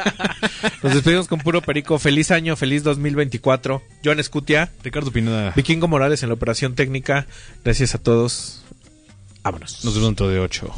Nos despedimos con puro perico. Feliz año, feliz 2024. Joan Escutia, Ricardo Pineda, Vikingo Morales en la operación técnica. Gracias a todos. Vámonos. nos vemos dentro de ocho.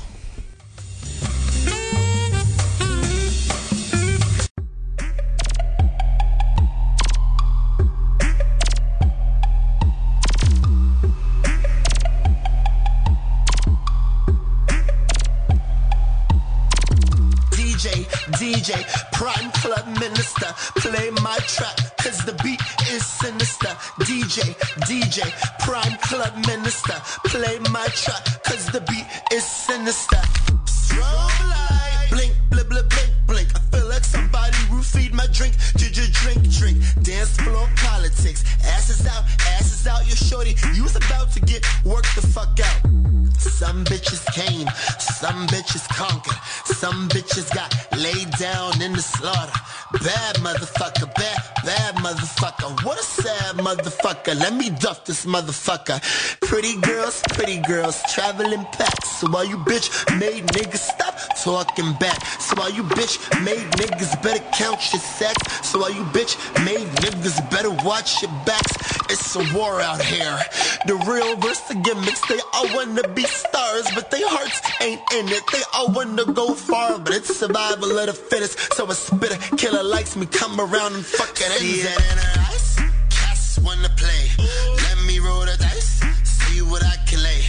DJ, Prime Club Minister, play my track, cause the beat is sinister. DJ, DJ, Prime Club Minister, play my track, cause the beat is sinister. Strobe light, blink, blip, blip, blink, blink. I feel like somebody roofied my drink. Did you drink, drink? Dance floor politics. Asses out, asses out, your shorty. You's about to get worked the fuck out. Some bitches came, some bitches conquered, some bitches got laid down in the slaughter. Bad motherfucker, bad, bad motherfucker. What a sad motherfucker. Let me duff this motherfucker. Pretty girls, pretty girls, traveling packs. So while you bitch made niggas stop talking back. So while you bitch made niggas better count your sex. So while you bitch made niggas better watch your backs. It's a war out here. The real versus the gimmicks. They all wanna be stars, but their hearts ain't in it. They all wanna go far, but it's survival of the fittest. So a spitter killer likes me come around and fucking See it in her eyes. Cats wanna play. Let me roll the dice. See what I can lay.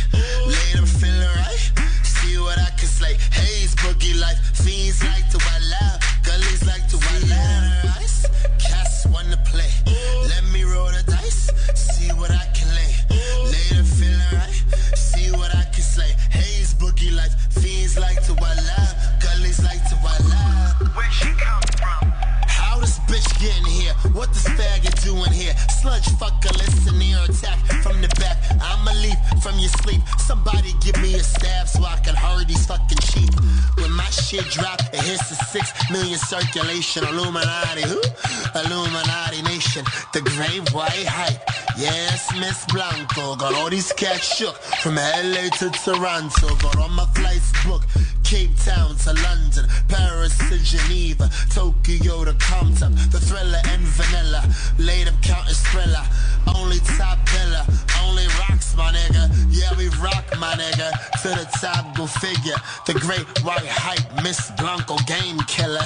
Lay them feeling right. See what I can slay. Haze boogie life. Fiends like to wild out. Gullies like to wild. Eyes. Cats wanna play. Let me roll the dice. See what I Fiends like to. Gullies like to out. Where she come from? Bitch getting here? What this faggot doing here? Sludge fucker, listen here, attack from the back. I'ma leap from your sleep. Somebody give me a stab so I can hurry these fucking sheep. When my shit drop, it hits the six million circulation. Illuminati, who? Illuminati nation. The great white hype. Yes, Miss Blanco. Got all these cats shook from LA to Toronto. Got all my flights booked. Cape Town to London, Paris to Geneva, Tokyo to Compton, the thriller and vanilla, laid up counting thriller, only top pillar, only rocks my nigga, yeah we rock my nigga, to the top go figure, the great white hype, Miss Blanco game killer.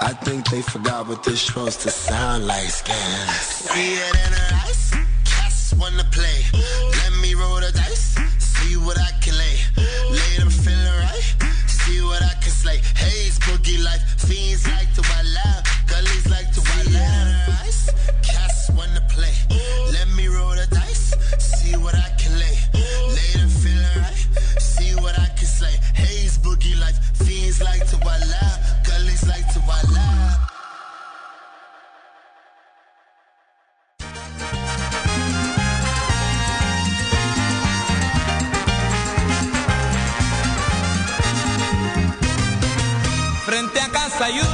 I think they forgot what this supposed to sound like, scan. See it in her eyes, cats wanna play, let me roll the dice, see what I can lay. Lay them. See what I can slay. Haze boogie life. Fiends like to wild out. Gullies like to wild out. Ice. Cats wanna play. Let me roll the dice. See what I can lay. Them feeling right. See what I can slay. Haze boogie life. Fiends like to wild out. Gullies like to wild out. Sayuda.